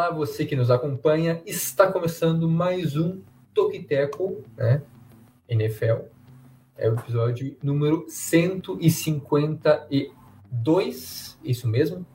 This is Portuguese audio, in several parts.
Olá, você que nos acompanha. Está começando mais um Toque Tackle, né? NFL. É o episódio número 152, isso mesmo?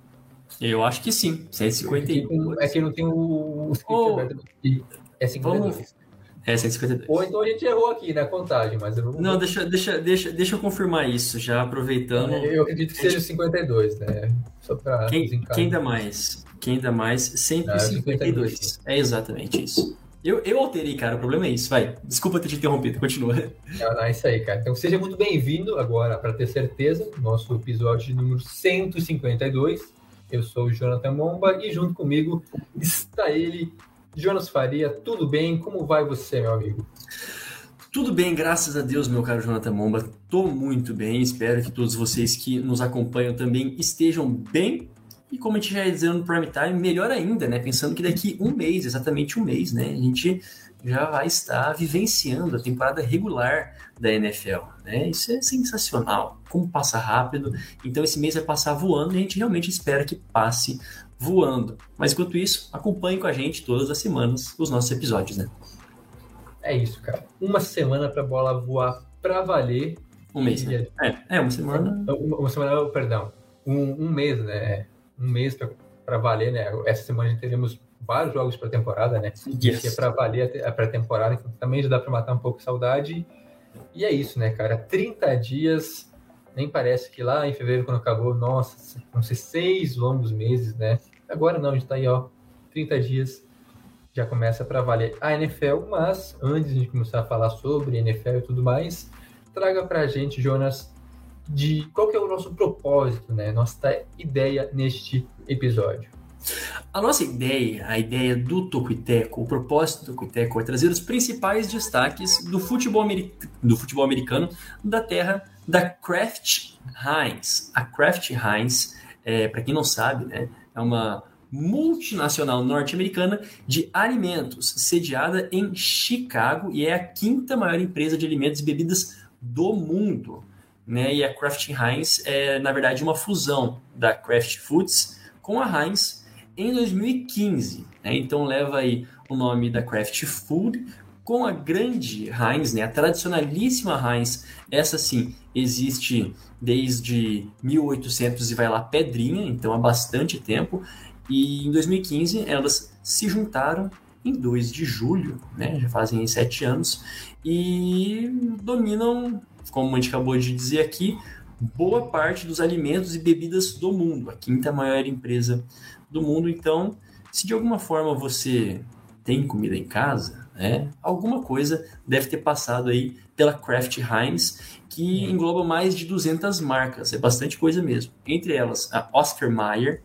Eu acho que sim, 151. É que não tem o, o script Oh. aberto aqui. É 52. Vamos- É, 152. Ou então a gente errou aqui na contagem, mas eu, Não, deixa, deixa, deixa, deixa eu confirmar isso, já aproveitando. eu acredito que seja 52, né? Só para Quem, quem dá mais? Quem dá mais? 152. É exatamente isso. Eu, eu alterei, cara, o problema é isso. Vai, desculpa ter te interrompido, continua. Não, não, é isso aí, cara. Então seja muito bem-vindo agora, para ter certeza, no nosso episódio número 152. Eu sou o Jonathan Momba e junto comigo está ele, Jonas Faria. Tudo bem? Como vai você, meu amigo? Tudo bem, graças a Deus, meu caro Jonathan Momba. Tô muito bem, espero que todos vocês que nos acompanham também estejam bem. E como a gente já ia dizendo no Prime Time, melhor ainda, né? Pensando que daqui um mês, exatamente um mês, né? A gente já vai estar vivenciando a temporada regular da NFL, né? Isso é sensacional, como passa rápido. Então esse mês vai passar voando e a gente realmente espera que passe voando. Mas enquanto isso, acompanhe com a gente todas as semanas os nossos episódios, né? É isso, cara. Uma semana para a bola voar para valer. Um mês, né? É, é uma semana. Uma, uma semana, perdão. Um, um mês, né? Um mês para valer, né? Essa semana a gente teremos vários jogos para temporada, né? Yes. que é para valer a te- a pré-temporada, então também já dá para matar um pouco a saudade. E é isso, né, cara? 30 dias, nem parece que lá em fevereiro, quando acabou, nossa, vão ser seis longos meses, né? Agora não, a gente tá aí, ó, 30 dias, já começa para valer a NFL, mas antes de começar a falar sobre NFL e tudo mais, traga pra gente, Jonas, de qual que é o nosso propósito, né? Nossa ideia neste episódio. A nossa ideia, a ideia do Tocuiteco, o propósito do Tocuiteco é trazer os principais destaques do futebol, do futebol americano da terra da Kraft Heinz. A Kraft Heinz, é, para quem não sabe, né, é uma multinacional norte-americana de alimentos, sediada em Chicago e é a quinta maior empresa de alimentos e bebidas do mundo. Né? E a Kraft Heinz é, na verdade, uma fusão da Kraft Foods com a Heinz em 2015. Né? Então leva aí o nome da Kraft Food com a grande Heinz, né? a tradicionalíssima Heinz. Essa sim existe desde 1800 e vai lá pedrinha, então há bastante tempo. E em 2015 elas se juntaram em 2 de julho, né? já fazem sete anos, e dominam, como a gente acabou de dizer aqui, boa parte dos alimentos e bebidas do mundo, a quinta maior empresa do mundo. Então, se de alguma forma você tem comida em casa, né, alguma coisa deve ter passado aí pela Kraft Heinz, que engloba mais de 200 marcas, é bastante coisa mesmo. Entre elas, a Oscar Mayer,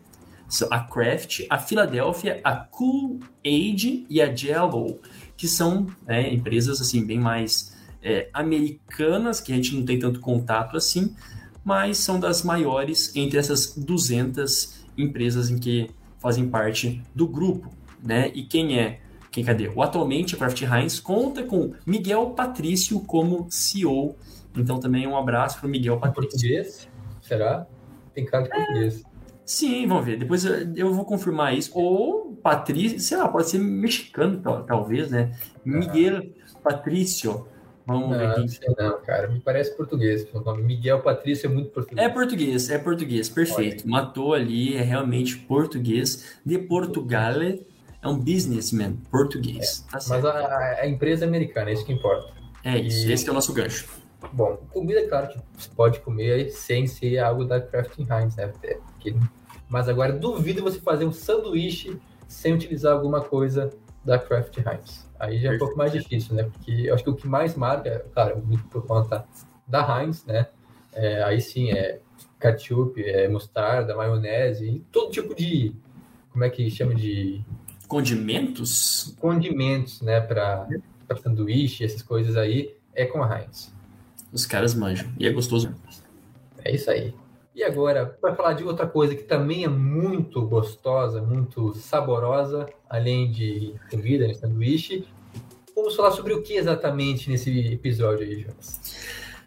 a Kraft, a Philadelphia, a Cool Aid e a Jello, que são né, empresas assim bem mais é, americanas, que a gente não tem tanto contato assim, mas são das maiores entre essas 200 empresas em que fazem parte do grupo, né? E quem é? Quem cadê? O atualmente a Kraft Heinz conta com Miguel Patrício como CEO. Então também um abraço para o Miguel Em Patrício. português? Será? Tem cara de português. Sim, vamos ver. Depois eu eu vou confirmar isso. Ou Patrício, sei lá, pode ser mexicano, tal- talvez, né? Miguel Patrício. Vamos ver Não, quem. não sei não, cara. Me parece português. O nome Miguel Patrício é muito português. É português, é português, perfeito. Matou ali, é realmente português. De Portugal, é um businessman português. Tá Mas a, a empresa é americana, é isso que importa. É isso, e- esse é o nosso gancho. Bom, comida, claro, que você pode comer sem ser algo da Kraft Heinz, né? É, porque- Mas agora, duvido você fazer um sanduíche sem utilizar alguma coisa da Kraft Heinz. Aí já é um pouco mais difícil, né? Porque eu acho que o que mais marca, claro, muito por conta da Heinz, né? É, aí sim, é ketchup, é mostarda, maionese todo tipo de... Como é que chama de Condimentos? condimentos, né? Para sanduíche, essas coisas aí, é com a Heinz. Os caras manjam. E é gostoso. É isso aí. E agora, para falar de outra coisa que também é muito gostosa, muito saborosa, além de comida, né, sanduíche, vamos falar sobre o que exatamente nesse episódio aí, Jonas?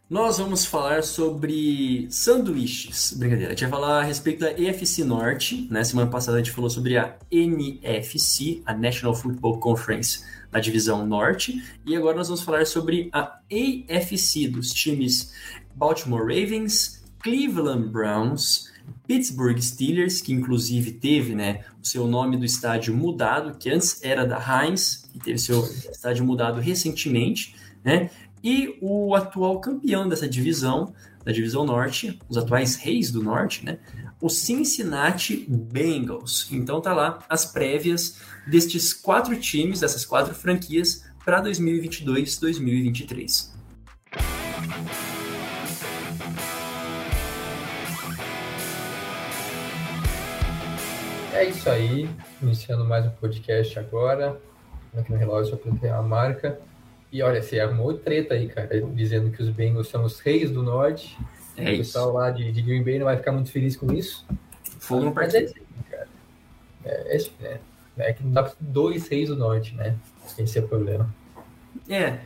Nós vamos falar sobre sanduíches. Brincadeira. A gente vai falar a respeito da EFC Norte. Né? Semana passada a gente falou sobre a NFC, a National Football Conference, na divisão Norte. E agora nós vamos falar sobre a AFC, dos times Baltimore Ravens, Cleveland Browns, Pittsburgh Steelers, que inclusive teve né, o seu nome do estádio mudado, que antes era da Heinz, e teve seu estádio mudado recentemente, né? E o atual campeão dessa divisão, da divisão norte, os atuais reis do norte, né? O Cincinnati Bengals. Então tá lá as prévias destes quatro times, dessas quatro franquias para 2022-2023. É isso aí, iniciando mais um podcast agora. Aqui no relógio eu apliquei a marca. E olha, você arrumou treta aí, cara, dizendo que os Bengals são os reis do norte. É o pessoal lá de, de Green Bay não vai ficar muito feliz com isso. Fogo no é partido. É, é, é, é que não dá pra ter dois reis do norte, né? Esse é o problema. É,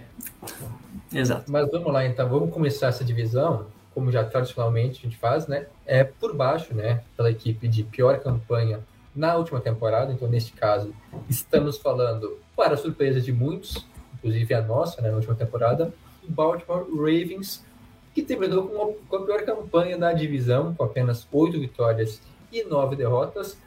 exato. Mas vamos lá, então. Vamos começar essa divisão, como já tradicionalmente a gente faz, né? É por baixo, né? Pela equipe de pior campanha na última temporada. Então, neste caso, estamos falando, para surpresa de muitos, inclusive a nossa, né? Na última temporada, o Baltimore Ravens, que terminou com a, com a pior campanha da divisão, com apenas oito vitórias e nove derrotas.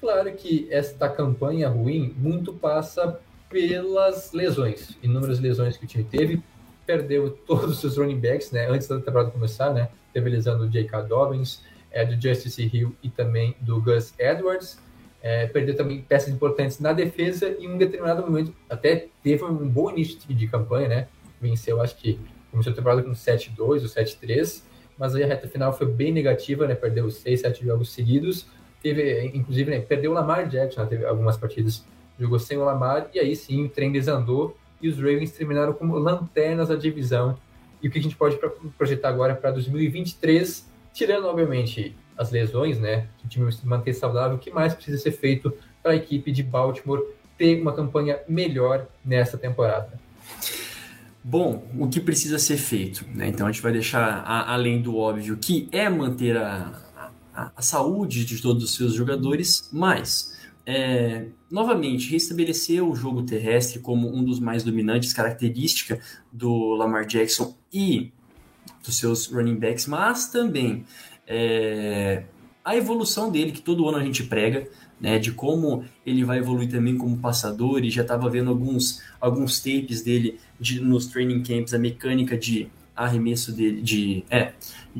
Claro que esta campanha ruim muito passa pelas lesões, inúmeras lesões que o time teve. Perdeu todos os seus running backs, né? Antes da temporada começar, né? Teve lesão do J.K. Dobbins, é, do Justice Hill e também do Gus Edwards. É, perdeu também peças importantes na defesa e em um determinado momento até teve um bom início de campanha, né? Venceu, acho que começou a temporada com 7-2 ou 7-3, mas aí a reta final foi bem negativa, né? Perdeu 6, 7 jogos seguidos. Teve, inclusive, né? perdeu o Lamar Jackson, né? teve algumas partidas, jogou sem o Lamar, e aí sim o trem desandou e os Ravens terminaram como lanternas da divisão. E o que a gente pode projetar agora para 2023, tirando, obviamente, as lesões, né? Que o time se manter saudável, o que mais precisa ser feito para a equipe de Baltimore ter uma campanha melhor nessa temporada? Bom, o que precisa ser feito? Né? Então a gente vai deixar a, além do óbvio que é manter a, a, a saúde de todos os seus jogadores, mas é, novamente restabelecer o jogo terrestre como um dos mais dominantes, característica do Lamar Jackson e dos seus running backs, mas também é, a evolução dele, que todo ano a gente prega, né, de como ele vai evoluir também como passador, e já estava vendo alguns, alguns tapes dele de, nos training camps, a mecânica de arremesso dele de, é,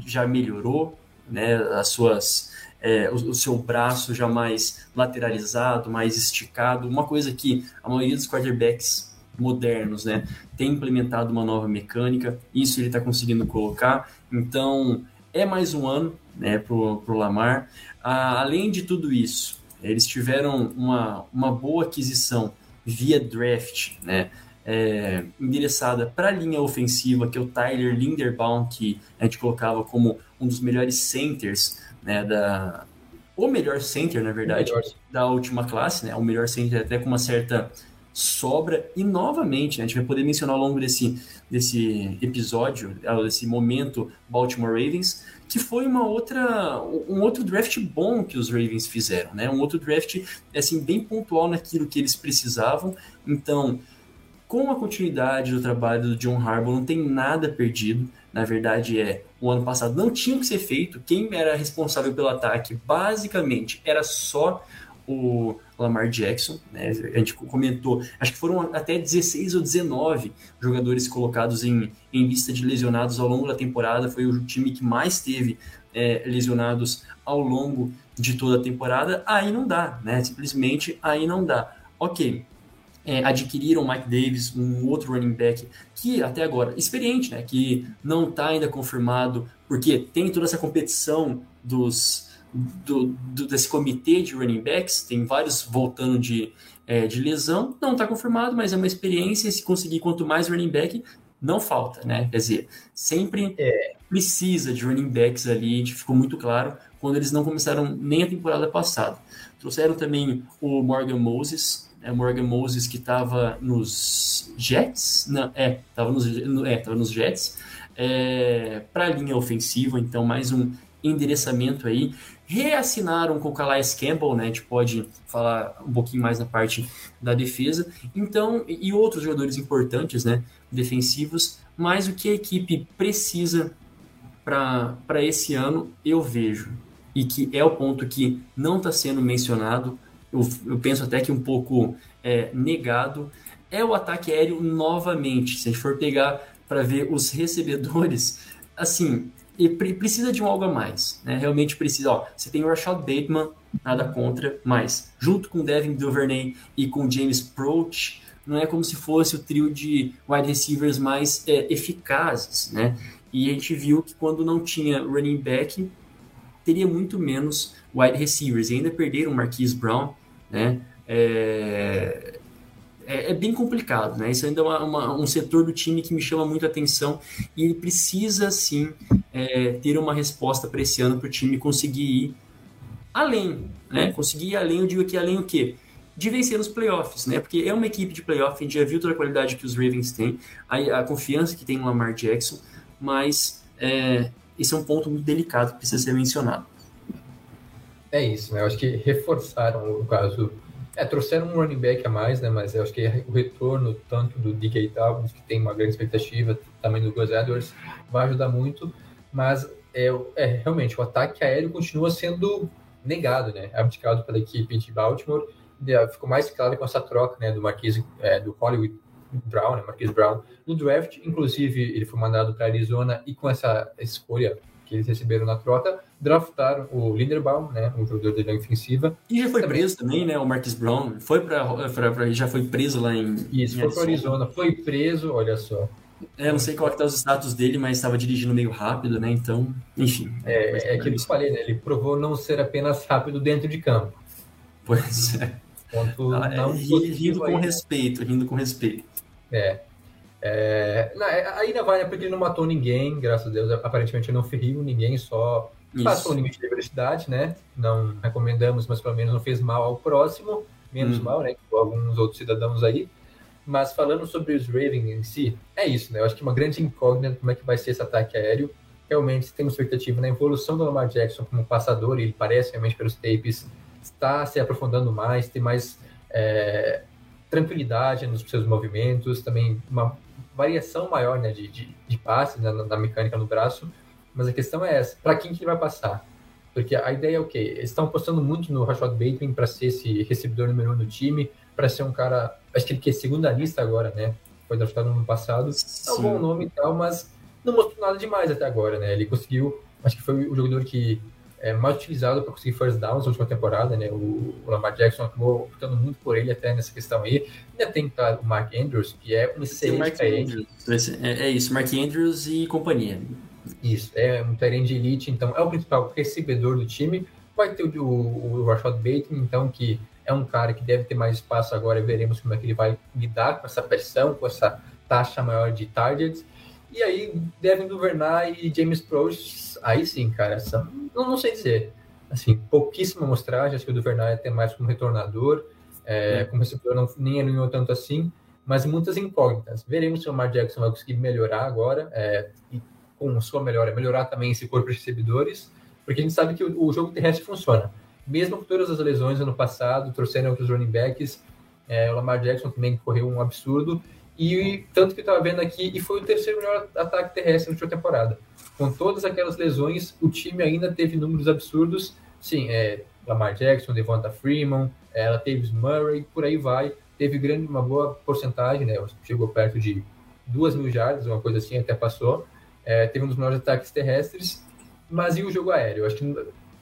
já melhorou, né, as suas, é, o, o, seu braço já mais lateralizado, mais esticado, uma coisa que a maioria dos quarterbacks modernos, né, tem implementado uma nova mecânica, isso ele está conseguindo colocar, então é mais um ano, né, pro, pro Lamar. Ah, além de tudo isso, eles tiveram uma, uma boa aquisição via draft, né? É, endereçada para a linha ofensiva, que é o Tyler Linderbaum, que a gente colocava como um dos melhores centers, né, da, o melhor center, na verdade, melhor. da última classe, né, o melhor center até com uma certa sobra, e novamente, né, a gente vai poder mencionar ao longo desse, desse episódio, desse momento Baltimore Ravens, que foi uma outra, um outro draft bom que os Ravens fizeram, né? Um outro draft assim bem pontual naquilo que eles precisavam. Então, com a continuidade do trabalho do John Harbaugh, não tem nada perdido. Na verdade, é o ano passado não tinha que ser feito. Quem era responsável pelo ataque, basicamente, era só o Lamar Jackson, né? A gente comentou, acho que foram até 16 ou 19 jogadores colocados em, em lista de lesionados ao longo da temporada. Foi o time que mais teve é, lesionados ao longo de toda a temporada. Aí não dá, né? Simplesmente aí não dá. Ok, é, adquiriram Mike Davis, um outro running back que até agora experiente, né? Que não está ainda confirmado, porque tem toda essa competição dos do, do, desse comitê de running backs, tem vários voltando de, é, de lesão, não está confirmado, mas é uma experiência, se conseguir quanto mais running back, não falta, né? Quer dizer, sempre É, precisa de running backs ali, ficou muito claro quando eles não começaram nem a temporada passada. Trouxeram também o Morgan Moses, é, Morgan Moses que estava nos Jets, não, é, estava nos, é, tava nos Jets, é, para a linha ofensiva, então mais um endereçamento aí. Reassinaram com o Calais Campbell, né? A gente pode falar um pouquinho mais na parte da defesa. Então, e outros jogadores importantes, né? Defensivos. Mas o que a equipe precisa para esse ano, eu vejo. E que é o ponto que não está sendo mencionado, eu, eu, penso até que um pouco é, negado, é o ataque aéreo novamente. Se a gente for pegar para ver os recebedores, assim, e precisa de um algo a mais, né? Realmente precisa. Ó, você tem o Rashad Bateman, nada contra, mas junto com Devin Duvernay e com James Proch, não é como se fosse o trio de wide receivers mais é, eficazes, né? E a gente viu que quando não tinha running back, teria muito menos wide receivers. E ainda perderam o Marquise Brown, né? É, é, é, bem complicado, né? Isso ainda é uma, uma, um setor do time que me chama muito a atenção e ele precisa, sim, é, ter uma resposta para esse ano para o time conseguir ir além, né? Conseguir ir além, eu digo aqui além o quê? De vencer nos playoffs, né? Porque é uma equipe de playoff, a gente já viu toda a qualidade que os Ravens têm, a, a confiança que tem no Lamar Jackson, mas é, esse é um ponto muito delicado que precisa ser mencionado. É isso, né? Eu acho que reforçaram o caso é, trouxeram um running back a mais, né? Mas eu acho que o retorno tanto do DK Talbot, que tem uma grande expectativa, também do Gus Edwards, vai ajudar muito. Mas é, é, realmente o ataque aéreo continua sendo negado, né? Abdicado pela equipe de Baltimore. Ficou mais claro com essa troca, né? Do Marquise, é, do Hollywood Brown, né? Marquise Brown, no draft. Inclusive, ele foi mandado para Arizona e com essa escolha que eles receberam na troca, draftaram o Linderbaum, né, um jogador de linha ofensiva. E já foi também. preso também, né, o Marcus Brown, foi para já foi preso lá em Isso, em foi para Arizona, foi preso, olha só. É, não sei qual que tá o status dele, mas estava dirigindo meio rápido, né? Então, enfim. É, é que eu falei, né? Ele provou não ser apenas rápido dentro de campo. Pois é. Ponto ah, é, rindo com respeito, rindo com respeito. É. É, não, é, ainda vai, né, porque ele não matou ninguém, graças a Deus. Aparentemente não feriu ninguém, só Isso. passou o limite de velocidade, né? Não recomendamos, mas pelo menos não fez mal ao próximo, menos hum. mal, né? Com alguns outros cidadãos aí. Mas falando sobre os Ravens em si, é isso, né? Eu acho que uma grande incógnita como é que vai ser esse ataque aéreo. Realmente temos expectativa na evolução do Lamar Jackson como passador, e ele parece realmente pelos tapes está se aprofundando mais, tem mais é, tranquilidade nos seus movimentos, também uma variação maior né, de, de, de passes né, na, mecânica no braço, mas a questão é essa, para quem que ele vai passar? Porque a ideia é o quê? Eles estão apostando muito no Rashad Bateman para ser esse recebedor número um do time, para ser um cara, acho que ele que é segunda lista agora, né? Foi draftado no ano passado. Sim. É um bom nome e tal, mas não mostrou nada demais até agora, né? Ele conseguiu, acho que foi o jogador que é mais utilizado para conseguir first downs na última temporada, né? O, o Lamar Jackson acabou optando muito por ele até nessa questão aí. Ainda tem claro, o Mark Andrews, que é um excelente é, é, isso, Mark Andrews e companhia. Isso, é um de elite, então é o principal recebedor do time. Vai ter o, o, o Rashad Bateman, então, que é um cara que deve ter mais espaço agora, veremos como é que ele vai lidar com essa pressão, com essa taxa maior de targets. E aí, Devin Duvernay e James Prost, aí sim, cara, são, não, não sei dizer. Assim, pouquíssima mostragem, acho que o Duvernay tem mais como retornador, é, como recebedor não, nem alinhou tanto assim, mas muitas incógnitas. Veremos se o Lamar Jackson vai conseguir melhorar agora, é, e com sua melhora, melhorar também esse corpo de recebedores, porque a gente sabe que o, o jogo terrestre funciona. Mesmo com todas as lesões ano passado, trouxeram outros running backs, é, o Lamar Jackson também correu um absurdo, e tanto que estava vendo aqui, e foi o terceiro melhor ataque terrestre na última temporada. Com todas aquelas lesões, o time ainda teve números absurdos. Sim, é, Lamar Jackson, Devonta Freeman, é, ela teve Murray, por aí vai. Teve grande, uma boa porcentagem, né? Chegou perto de duas mil jardas, uma coisa assim, até passou. É, teve um dos melhores ataques terrestres. Mas e o jogo aéreo? Eu acho que,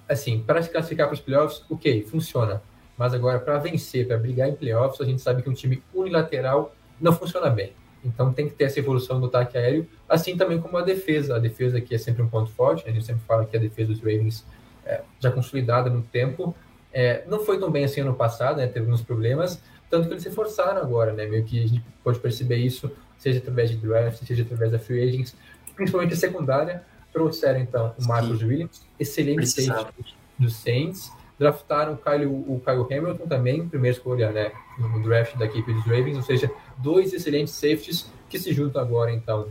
assim, para se classificar para os playoffs, ok, funciona. Mas agora, para vencer, para brigar em playoffs, a gente sabe que um time unilateral não funciona bem. Então tem que ter essa evolução do ataque aéreo, assim também como a defesa. A defesa aqui é sempre um ponto forte, a gente sempre fala que a defesa dos Ravens é, já consolidada no tempo. É, não foi tão bem assim ano passado, né? teve alguns problemas, tanto que eles se forçaram agora, né? meio que a gente pode perceber isso, seja através de draft, seja através da free agents, principalmente a secundária, trouxeram então o Marcus Williams, excelente safety do Saints, draftaram o Kyle, o Kyle Hamilton também, primeira escolha né, no draft da equipe dos Ravens, ou seja, dois excelentes safeties que se juntam agora então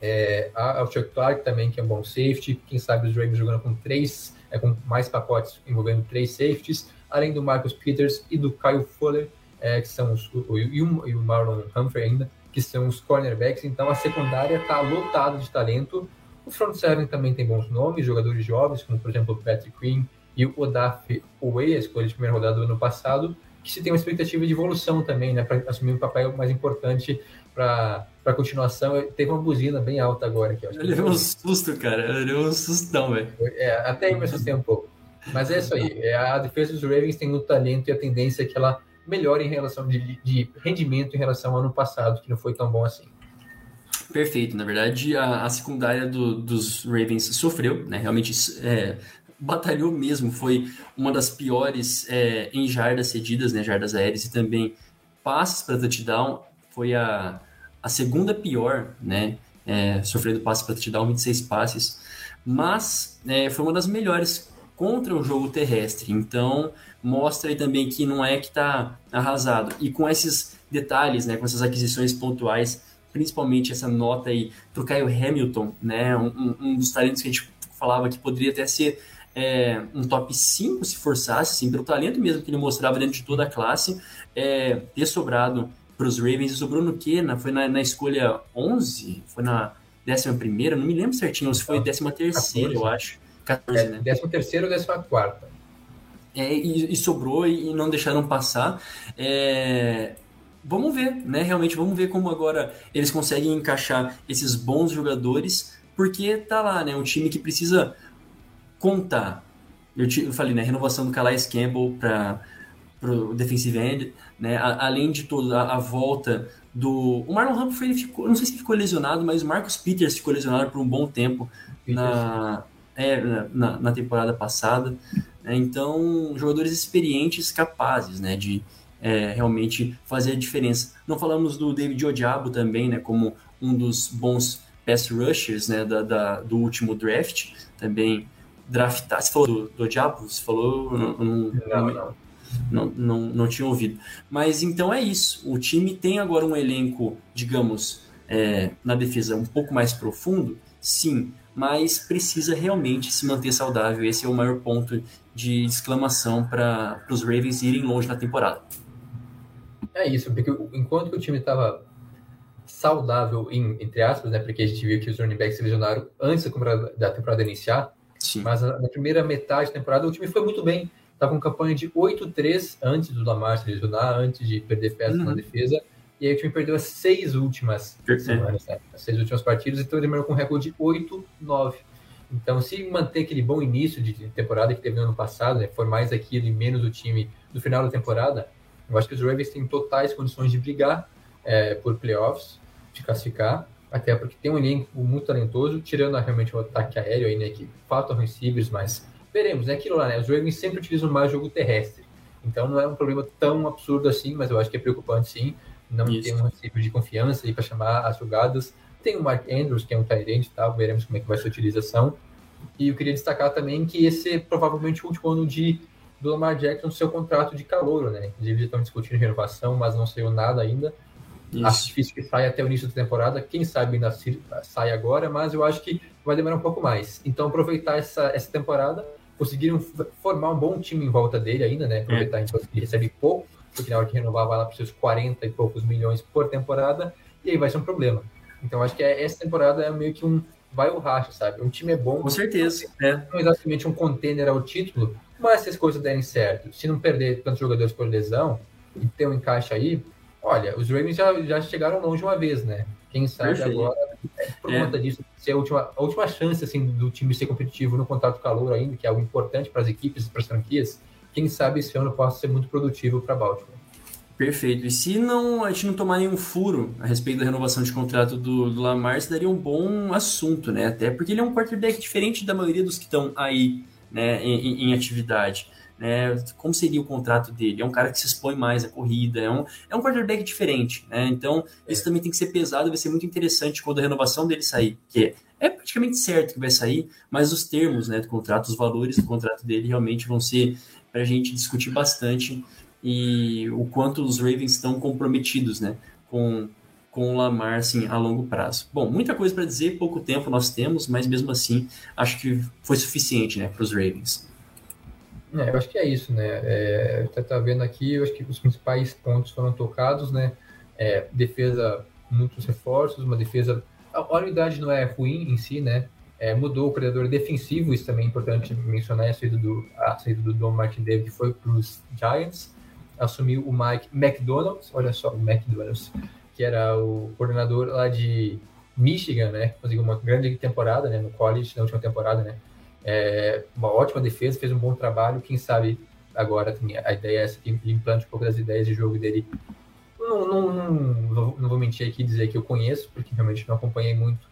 é, ao Chuck Clark também, que é um bom safety, quem sabe os Ravens jogando com três, é, com mais pacotes envolvendo três safeties, além do Marcus Peters e do Kyle Fuller, é, que são os, o, e, o, e o Marlon Humphrey ainda, que são os cornerbacks, então a secundária está lotada de talento, o front seven também tem bons nomes, jogadores jovens, como por exemplo o Patrick Quinn e o Odaf Owei, a escolha de primeira rodada do ano passado, que se tem uma expectativa de evolução também, né, para assumir um papel mais importante para a continuação. Teve uma buzina bem alta agora aqui. Eu levei um susto, cara. Eu levei um sustão, velho. É, até eu me assustei um pouco. Mas é isso aí. É, a defesa dos Ravens tem muito talento e a tendência é que ela melhore em relação de, de rendimento em relação ao ano passado, que não foi tão bom assim. Perfeito. Na verdade, a, a secundária do, dos Ravens sofreu, né? Realmente é, batalhou mesmo. Foi uma das piores é, em jardas cedidas, né? Jardas aéreas e também passes para touchdown. Foi a, a segunda pior, né? É, sofrendo passes para touchdown, 26 passes. Mas é, foi uma das melhores contra o jogo terrestre. Então, mostra aí também que não é que está arrasado. E com esses detalhes, né, com essas aquisições pontuais, principalmente essa nota aí para o Caio Hamilton, né, um, um, dos talentos que a gente falava que poderia até ser é, um top 5 se forçasse, assim, pelo talento mesmo que ele mostrava dentro de toda a classe, é, ter sobrado para os Ravens e sobrou no que? Na, foi na, na, escolha 11? Foi na 11 primeira? Não me lembro certinho, se foi 13 terceira, eu acho. 14, é, né? 13 terceira ou 14 quarta. É, e, e, sobrou e, e, não deixaram passar. É, vamos ver, né? Realmente vamos ver como agora eles conseguem encaixar esses bons jogadores, porque tá lá, né? Um time que precisa contar. Eu, te, eu falei, né? Renovação do Calais Campbell para o defensive end, né? A, além de toda a, a, volta do. O Marlon Humphrey ficou, não sei se ficou lesionado, mas o Marcus Peters ficou lesionado por um bom tempo na, é, na, na, temporada passada. Né? Então, jogadores experientes, capazes, né? De é, realmente fazer a diferença. Não falamos do David Odiabo também, né? Como um dos bons pass rushers, né? Da, da do último draft, também draftar. Você falou do, do Diabo? Você falou? Não, não, não, não, não, não tinha ouvido. Mas então é isso. O time tem agora um elenco, digamos, é, na defesa um pouco mais profundo, sim, mas precisa realmente se manter saudável. Esse é o maior ponto de exclamação para os Ravens irem longe na temporada. É isso, porque enquanto o time estava saudável, em, entre aspas, né, porque a gente viu que os running backs se lesionaram antes da temporada, da temporada iniciar, Sim. Mas na primeira metade da temporada o time foi muito bem. Estava com campanha de 8-3 antes do Lamar se lesionar, antes de perder peças uhum. na defesa. E aí o time perdeu as seis últimas semanas, né? as seis últimas partidas, então ele terminou com um recorde de 8-9. Então, se manter aquele bom início de temporada que teve no ano passado, né, for mais aquilo e menos o time no final da temporada, eu acho que os Ravens têm totais condições de brigar é, por playoffs, de classificar até porque tem um elenco muito talentoso, tirando realmente o ataque aéreo aí, né, que faltam receivers, mas veremos, né, aquilo lá, né, os Ravens sempre utilizam mais jogo terrestre, então não é um problema tão absurdo assim, mas eu acho que é preocupante sim, não Isso. ter um receiver de confiança aí para chamar as jogadas, tem o Mark Andrews, que é um tight tal, veremos como é que vai ser a utilização, e eu queria destacar também que esse é provavelmente o último ano de do Lamar Jackson, seu contrato de calor, né, eles estão discutindo renovação, mas não saiu nada ainda, isso. Acho difícil que saia até o início da temporada. Quem sabe ainda sai agora, mas eu acho que vai demorar um pouco mais. Então, aproveitar essa, essa temporada, conseguiram formar um bom time em volta dele ainda, né? Aproveitar é. então, que ele recebe pouco, porque na hora que renovar vai lá para seus 40 e poucos milhões por temporada, e aí vai ser um problema. Então, acho que é, essa temporada é meio que um vai o racha, sabe? Um time é bom. Com certeza. Não é, é exatamente um contender ao título, mas se as coisas derem certo, se não perder tantos jogadores por lesão e ter um encaixe aí, Olha, os Ravens já, já chegaram longe uma vez, né? Quem sabe Perfeito. agora, é, por é. conta disso, ser a última, a última chance assim, do time ser competitivo no contrato calor ainda, que é algo importante para as equipes e para as franquias, quem sabe esse ano possa ser muito produtivo para Baltimore. Perfeito. E se não a gente não tomar nenhum furo a respeito da renovação de contrato do, do Lamar, isso daria um bom assunto, né? Até porque ele é um quarterback diferente da maioria dos que estão aí né, em, em atividade. Né? Como seria o contrato dele? É um cara que se expõe mais à corrida, é um, é um quarterback diferente, né? Então, isso também tem que ser pesado, vai ser muito interessante quando a renovação dele sair, que é praticamente certo que vai sair, mas os termos né, do contrato, os valores do contrato dele realmente vão ser para a gente discutir bastante e o quanto os Ravens estão comprometidos né, com, com o Lamar assim, a longo prazo. Bom, muita coisa para dizer, pouco tempo nós temos, mas mesmo assim acho que foi suficiente né, para os Ravens. É, eu acho que é isso, né? É, você tá vendo aqui, eu acho que os principais pontos foram tocados, né? É, defesa, muitos reforços, uma defesa. A unidade não é ruim em si, né? É, mudou o coordenador defensivo, isso também é importante mencionar, a saída do, a saída do Don Martin David foi para os Giants, assumiu o Mike McDonald's, olha só, o McDonald's, que era o coordenador lá de Michigan, né? Conseguiu uma grande temporada, né? No college, na última temporada, né? É, uma ótima defesa, fez um bom trabalho. Quem sabe agora a ideia é essa que implante um pouco das ideias de jogo dele. Não, não, não, não vou mentir aqui e dizer que eu conheço, porque realmente não acompanhei muito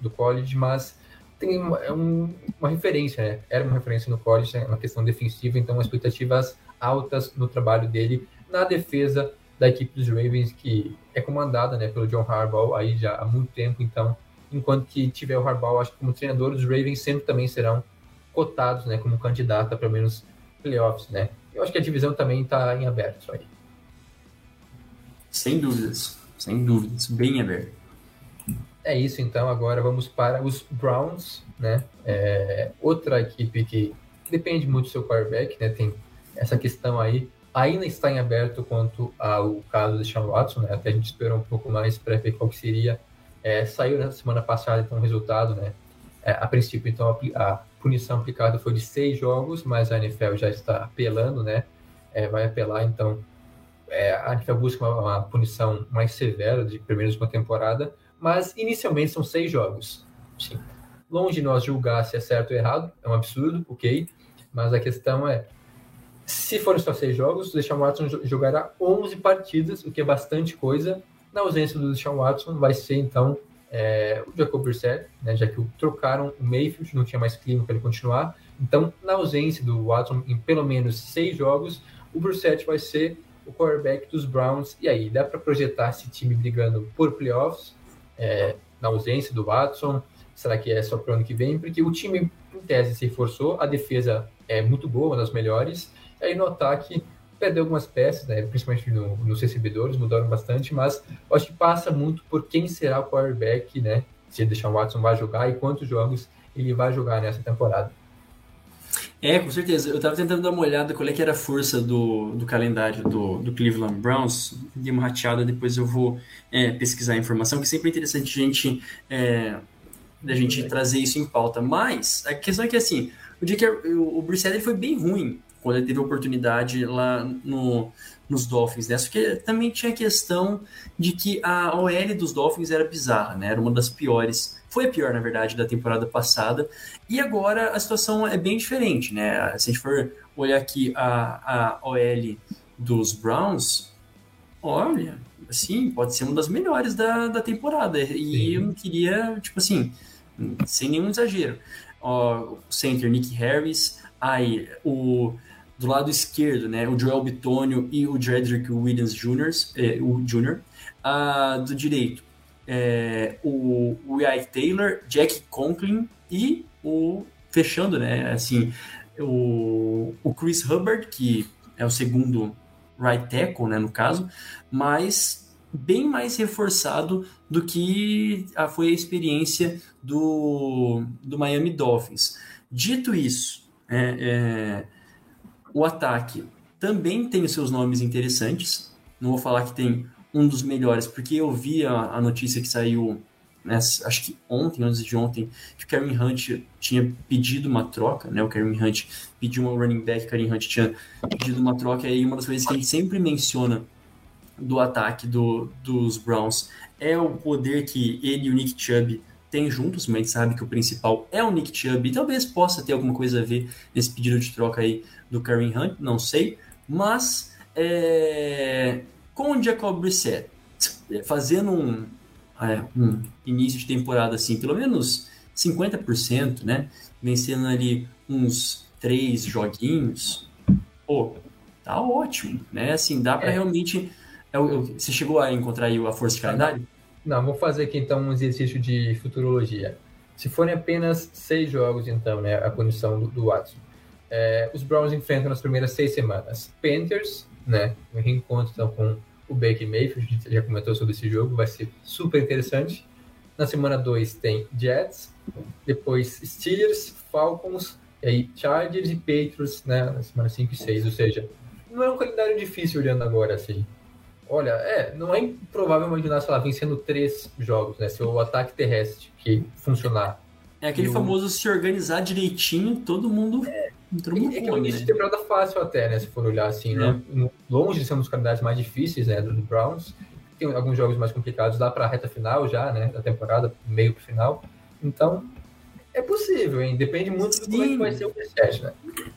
do college, mas tem uma, é um, uma referência, né? Era uma referência no college né? na questão defensiva, então expectativas altas no trabalho dele na defesa da equipe dos Ravens, que é comandada né, pelo John Harbaugh aí já há muito tempo, então enquanto que tiver o Harbaugh, acho que como treinador, os Ravens sempre também serão cotados, né, como candidato a pelo menos playoffs, né? Eu acho que a divisão também está em aberto aí. Sem dúvidas, sem dúvidas, bem aberto. É isso, então agora vamos para os Browns, né? É, outra equipe que depende muito do seu quarterback, né? Tem essa questão aí, ainda está em aberto quanto ao caso de Sean Watson, né? Até a gente esperou um pouco mais para ver qual que seria. É, saiu na semana passada então o resultado, né? É, a princípio, então, a, a punição aplicada foi de seis jogos, mas a NFL já está apelando, né? É, vai apelar, então é, a NFL busca uma, uma, punição mais severa de pelo menos uma temporada, mas inicialmente são seis jogos. Sim. Longe de nós julgar se é certo ou errado, é um absurdo, ok? Mas a questão é, se forem só seis jogos, o Deshaun Watson jogará 11 partidas, o que é bastante coisa. Na ausência do Deshaun Watson, vai ser então é, o Jacob Brissett, né, já que trocaram o Mayfield, não tinha mais clima para ele continuar. Então, na ausência do Watson em pelo menos seis jogos, o Brissett vai ser o quarterback dos Browns. E aí, dá para projetar esse time brigando por playoffs, é, na ausência do Watson? Será que é só para o ano que vem? Porque o time, em tese, se reforçou, a defesa é muito boa, uma das melhores. E aí, no ataque, perdeu algumas peças, né, principalmente no, nos recebedores, mudaram bastante, mas acho que passa muito por quem será o quarterback, né? Se deixar o Watson vai jogar e quantos jogos ele vai jogar nessa temporada. É, com certeza. Eu estava tentando dar uma olhada qual é que era a força do, do calendário do, do Cleveland Browns. Dei uma rateada, depois eu vou é, pesquisar a informação, que sempre é interessante a gente, é, a gente trazer isso em pauta. Mas a questão é que, assim, o dia que o, o Brissett foi bem ruim quando ele teve a oportunidade lá no, nos Dolphins, né? Só que também tinha a questão de que a OL dos Dolphins era bizarra, né? Era uma das piores. Foi a pior, na verdade, da temporada passada. E agora a situação é bem diferente, né? Se a gente for olhar aqui a, a OL dos Browns, olha, assim, pode ser uma das melhores da, da temporada. E Sim. eu não queria, tipo assim, sem nenhum exagero. Ó, o center Nick Harris, aí o do lado esquerdo, né, o Joel Bitonio e o Jedrick Williams Jr., é, o Jr. Ah, do direito, é, o, o Taylor, Jack Conklin e o, fechando, né, assim, o, o Chris Hubbard, que é o segundo right tackle, né, no caso, mas bem mais reforçado do que a, foi a experiência do, do Miami Dolphins. Dito isso, é, é o ataque também tem os seus nomes interessantes. Não vou falar que tem um dos melhores, porque eu vi a, a notícia que saiu, né, acho que ontem, antes de ontem, que o Karen Hunt tinha pedido uma troca, né? O Karen Hunt pediu uma running back, o Karen Hunt tinha pedido uma troca, e uma das coisas que a gente sempre menciona do ataque do, dos Browns é o poder que ele e o Nick Chubb tem juntos, mas a gente sabe que o principal é o Nick Chubb, e talvez possa ter alguma coisa a ver nesse pedido de troca aí do Karen Hunt, não sei, mas é, com o Jacob Brissett fazendo um, é, um início de temporada assim, pelo menos 50%, né, vencendo ali uns três joguinhos, pô, tá ótimo, né, assim, dá para é. realmente... É você chegou a encontrar aí a força de calendário? Não, vou fazer aqui então um exercício de futurologia. Se forem apenas seis jogos, então, né, a punição do, do Watson. É, os Browns enfrentam nas primeiras seis semanas Panthers, né, um reencontro então, com o Baker Mayfield, a gente já comentou sobre esse jogo, vai ser super interessante. Na semana 2 tem Jets, depois Steelers, Falcons, e aí Chargers e Patriots, né, na semana 5 e 6, ou seja, não é um calendário difícil olhando agora, assim. Olha, é, não é improvável imaginar, sei lá, vencendo três jogos, né? Se o ataque terrestre que funcionar. É aquele o- famoso se organizar direitinho, todo mundo. todo mundo É que é um início né? de temporada fácil até, né? Se for olhar assim, né? Longe de ser um dos calendários mais difíceis, né? Dos Browns. Tem alguns jogos mais complicados lá para a reta final já, né? Da temporada, meio pro final. Então, é possível, hein? Depende muito de como é que Sim. vai ser o reset, né?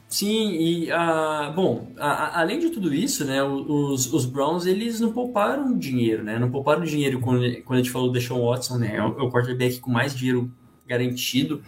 Sim, e ah, bom, a- a- além de tudo isso, né, os, os Browns eles não pouparam dinheiro, né? Não pouparam dinheiro quando, quando a gente falou do Deshaun Watson, né? É o, é quarterback com mais dinheiro garantido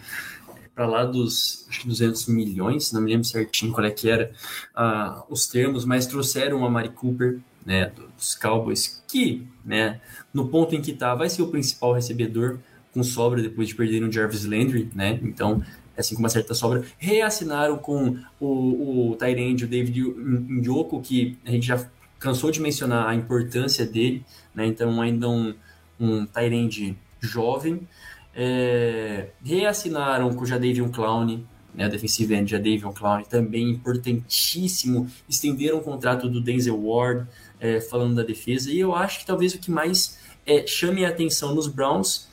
para lá dos acho que 200 milhões, não me lembro certinho qual é que era ah, os termos, mas trouxeram a Mari Cooper, né, dos Cowboys, que, né, no ponto em que tá, vai ser o principal recebedor com sobra depois de perderem o Jarvis Landry, né? Então, assim com uma certa sobra, reassinaram com o, o Tyrande, o David Njoku, que a gente já cansou de mencionar a importância dele, né? Então, ainda um, um Tyrande jovem. É, reassinaram com o Jadavion Clown, né, defensive end Jadavion Clown, também importantíssimo. Estenderam o contrato do Denzel Ward, é, falando da defesa. E eu acho que talvez o que mais é, chame a atenção nos Browns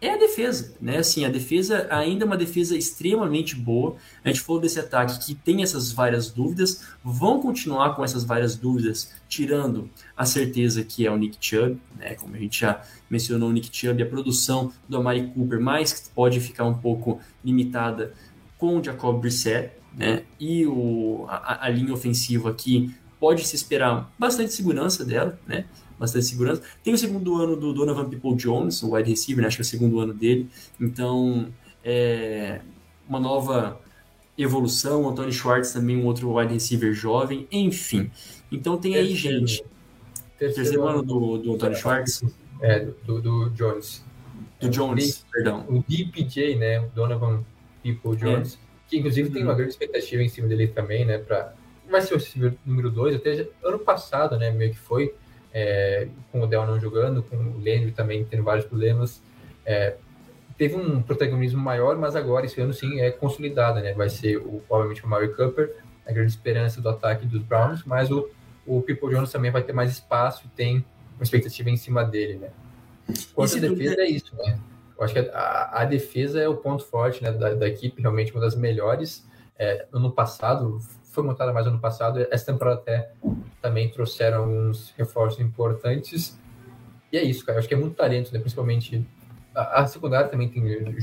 é a defesa, né? Assim, a defesa ainda é uma defesa extremamente boa. A gente falou desse ataque que tem essas várias dúvidas, vão continuar com essas várias dúvidas, tirando a certeza que é o Nick Chubb, né? Como a gente já mencionou o Nick Chubb, a produção do Amari Cooper, mas pode ficar um pouco limitada com o Jacob Brissett, né? E o, a, a linha ofensiva aqui pode se esperar bastante segurança dela, né? Bastante segurança. Tem o segundo ano do Donovan People Jones, o wide receiver, né? acho que é o segundo ano dele. Então, é uma nova evolução. O Anthony Schwartz também, um outro wide receiver jovem. Enfim. Então tem aí, Terceiro- gente. Terceiro ano do, do Anthony Schwartz, É, do, do Jones. do Jones, perdão. O DPJ, né? O Donovan People Jones. Que inclusive tem uma grande expectativa em cima dele também, né? Pra... Vai ser o número 2, até ano passado, né? Meio que foi. É, com o Dell não jogando, com o Landry também tendo vários problemas. É, teve um protagonismo maior, mas agora esse ano sim é consolidada, né? Vai ser o, obviamente o Murray Cooper, a grande esperança do ataque dos Browns, mas o, o People Jones também vai ter mais espaço e tem uma expectativa em cima dele, né? Quanto à defesa é isso, né? Eu acho que a, a defesa é o ponto forte né, da, da equipe, realmente uma das melhores. É, ano passado, foi montada mais ano passado, essa temporada até também trouxeram alguns reforços importantes. E é isso, cara. Eu acho que é muito talento, né? Principalmente a, a secundária também tem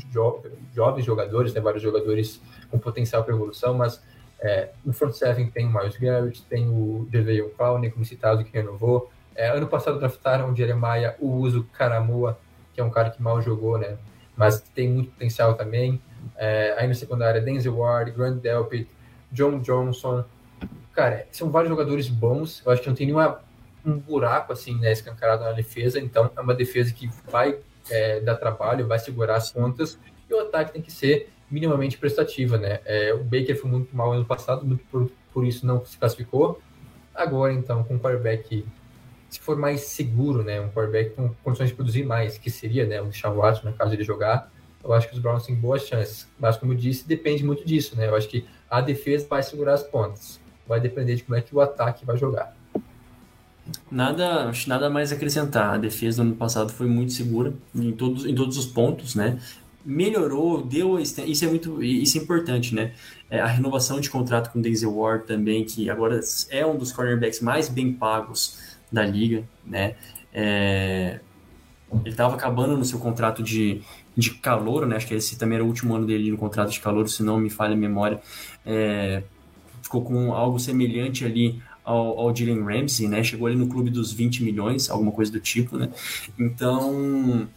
jo, jovens jogadores, né? Vários jogadores com potencial para evolução, mas é, no front seven tem o Miles Garrett, tem o Deveon Clowney, como citado, que renovou. É, ano passado draftaram o Jeremiah Uso Karamua, que é um cara que mal jogou, né? Mas tem muito potencial também. É, aí na secundária, Denzel Ward, Grant Delpit, John Johnson. Cara, são vários jogadores bons. Eu acho que não tem nenhuma um buraco assim, né, escancarado na defesa. Então é uma defesa que vai é, dar trabalho, vai segurar as pontas. E o ataque tem que ser minimamente prestativa, né? É, o Baker foi muito mal ano passado, muito por, por isso não se classificou. Agora, então, com um quarterback, se for mais seguro, né? Um quarterback com condições de produzir mais, que seria, né? O Sean Watson, no caso de ele jogar, eu acho que os Browns têm boas chances. Mas, como eu disse, depende muito disso, né? Eu acho que a defesa vai segurar as pontas. Vai depender de como é que o ataque vai jogar. Nada, acho nada mais a acrescentar. A defesa do ano passado foi muito segura em todos, em todos os pontos, né? Melhorou, deu isso é muito isso é importante, né? É, a renovação de contrato com Denzel Ward também, que agora é um dos cornerbacks mais bem pagos da liga, né? É, ele estava acabando no seu contrato de, de calor, né? Acho que esse também era o último ano dele no contrato de calor, se não me falha a memória. É, ficou com algo semelhante ali ao, ao Jalen Ramsey, né? Chegou ali no clube dos 20 milhões, alguma coisa do tipo, né? Então,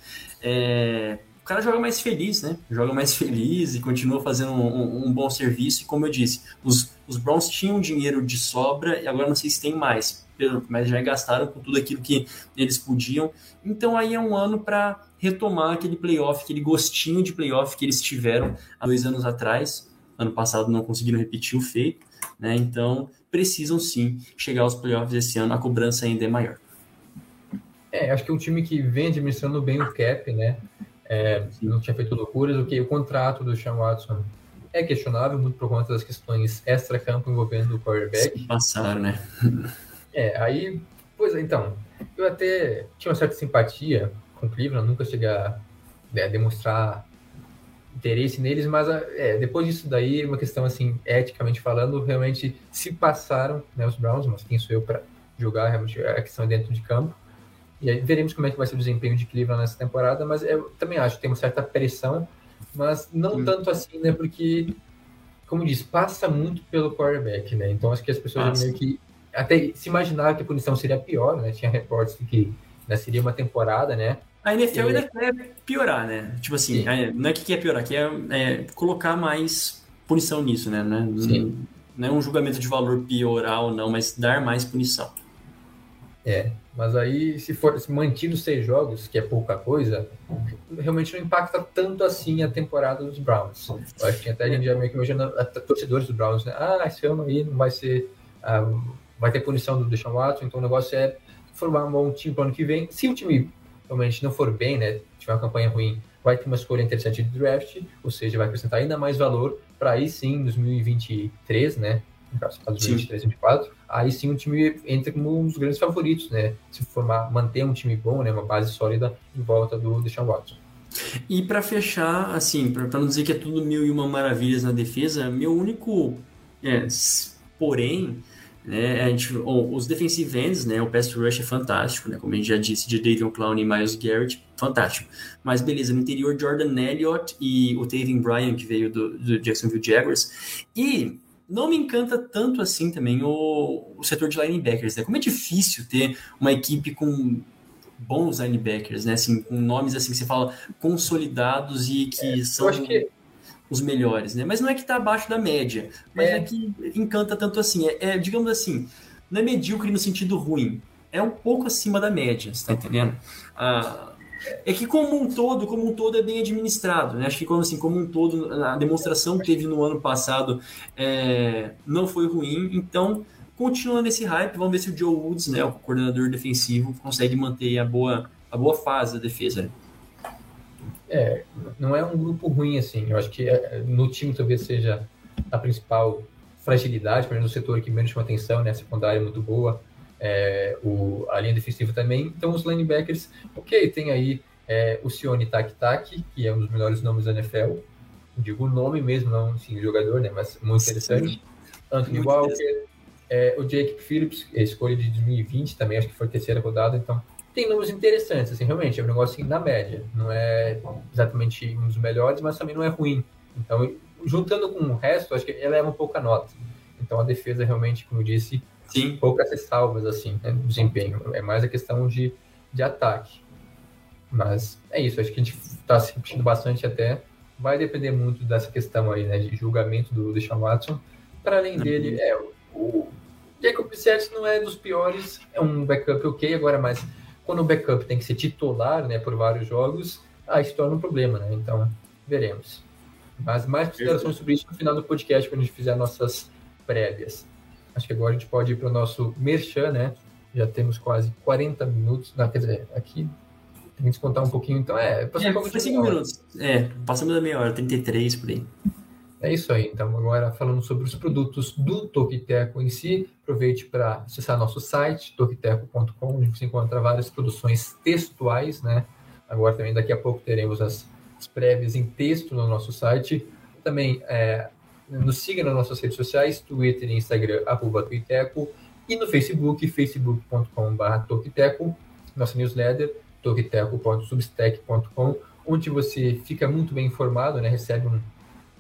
é, o cara joga mais feliz, né? Joga mais feliz e continua fazendo um, um, um, bom serviço. E como eu disse, os, os Browns tinham dinheiro de sobra e agora não sei se tem mais, mas já gastaram com tudo aquilo que eles podiam. Então aí é um ano para retomar aquele playoff, aquele gostinho de playoff que eles tiveram há dois anos atrás. Ano passado não conseguiram repetir o feito, né? Então precisam sim chegar aos playoffs esse ano, a cobrança ainda é maior. É, acho que é um time que vem administrando bem o cap, né? É, não tinha feito loucuras, o que o contrato do Sean Watson é questionável, muito por conta das questões extra-campo envolvendo o quarterback. Passaram, né? É, aí, pois é, então, eu até tinha uma certa simpatia com Cleveland, nunca cheguei a né, demonstrar interesse neles, mas é, depois disso daí, uma questão assim, eticamente falando, realmente se passaram né, os Browns, mas quem sou eu para julgar realmente a questão dentro de campo. E aí veremos como é que vai ser o desempenho de Cleveland nessa temporada, mas eu também acho que tem uma certa pressão, mas não tanto assim, né? Porque, como diz, passa muito pelo quarterback, né? Então acho que as pessoas meio que até se imaginavam que a punição seria pior, né? Tinha reportes de que né, seria uma temporada, né? A NFL ainda quer piorar, né? Tipo assim, Sim. não é que quer piorar, quer é, colocar mais punição nisso, né? Não é- Sim. Não é um julgamento de valor piorar ou não, mas dar mais punição. É, mas aí se for se mantido seis jogos, que é pouca coisa, realmente não impacta tanto assim a temporada dos Browns. Eu acho que até a gente já meio que imagina torcedores dos Browns, né? Ah, esse ano aí não vai ser. ah, vai ter punição do Deshaun Watson, então o negócio é formar um bom time pro ano que vem. Se o time realmente não for bem, né? Tiver uma campanha ruim, vai ter uma escolha interessante de draft, ou seja, vai acrescentar ainda mais valor para aí sim, em 2023, né? No caso, 2023, 2024, aí sim o time entra como um dos grandes favoritos, né? Se formar, manter um time bom, né? Uma base sólida em volta do Deshaun Watson. E pra fechar, assim, pra não dizer que é tudo mil e uma maravilhas na defesa, meu único é, porém, né, a gente, os defensive ends, né, o pass rush é fantástico, né, como a gente já disse, de David Clown e Miles Garrett, fantástico. Mas beleza, no interior Jordan Elliott e o Taven Bryan, que veio do, do Jacksonville Jaguars. E não me encanta tanto assim também o, o setor de linebackers, né? Como é difícil ter uma equipe com bons linebackers, né? Assim, com nomes assim que você fala consolidados e que são Eu acho que os melhores, né? Mas não é que tá abaixo da média, mas É. é, que encanta tanto assim. É, é, digamos assim, não é medíocre no sentido ruim, é um pouco acima da média, você tá entendendo? Ah, é que como um todo, como um todo é bem administrado, né? Acho que como assim, como um todo, a demonstração que teve no ano passado é, não foi ruim, então continua nesse hype, vamos ver se o Joe Woods, né, o coordenador defensivo, consegue manter a boa, a boa fase da defesa. É, não é um grupo ruim assim. Eu acho que é, no time talvez seja a principal fragilidade, pelo menos no setor que menos chama atenção, né? A secundária é muito boa, é, o, a linha defensiva também. Então os linebackers, ok, tem aí é, o Sione Tak Tak, que é um dos melhores nomes da NFL. Digo o nome mesmo, não o jogador, né? Mas muito interessante. Anthony Muito Walker, é, o Jake Phillips, é, escolha de 2020 também, acho que foi terceira rodada, então tem números interessantes, assim, realmente, é um negócio assim, na média, não é exatamente um dos melhores, mas também não é ruim. Então, juntando com o resto, acho que eleva um pouco a nota. Então, a defesa realmente, como eu disse, Sim, poucas ressalvas, assim, né, no desempenho. É mais a questão de, de ataque. Mas é isso, acho que a gente está se repetindo bastante até. Vai depender muito dessa questão aí, né, de julgamento do Deshaun Watson. Para além dele, é, o Jacob Brissett não é dos piores, é um backup ok, agora, mas quando o backup tem que ser titular, né, por vários jogos, aí se torna um problema, né, então veremos. Mas mais considerações sobre isso no final do podcast, quando a gente fizer nossas prévias. Acho que agora a gente pode ir para o nosso merchan, né? Já temos quase 40 minutos. Não, quer dizer, aqui tem que descontar um pouquinho. Então, é, passou é, pouco foi de 5 uma hora. minutos. É, passamos da meia hora, 33 por aí. É isso aí. Então, agora falando sobre os produtos do Tokiteco em si, aproveite para acessar nosso site, tokiteco.com, onde você encontra várias produções textuais, né? Agora também, daqui a pouco, teremos as, as prévias em texto no nosso site. Também é, nos siga nas nossas redes sociais, Twitter e Instagram, arroba Tokiteco, e no Facebook, facebook.com.br Tokiteco, nossa newsletter, tokiteco.substack.com, onde você fica muito bem informado, né? Recebe um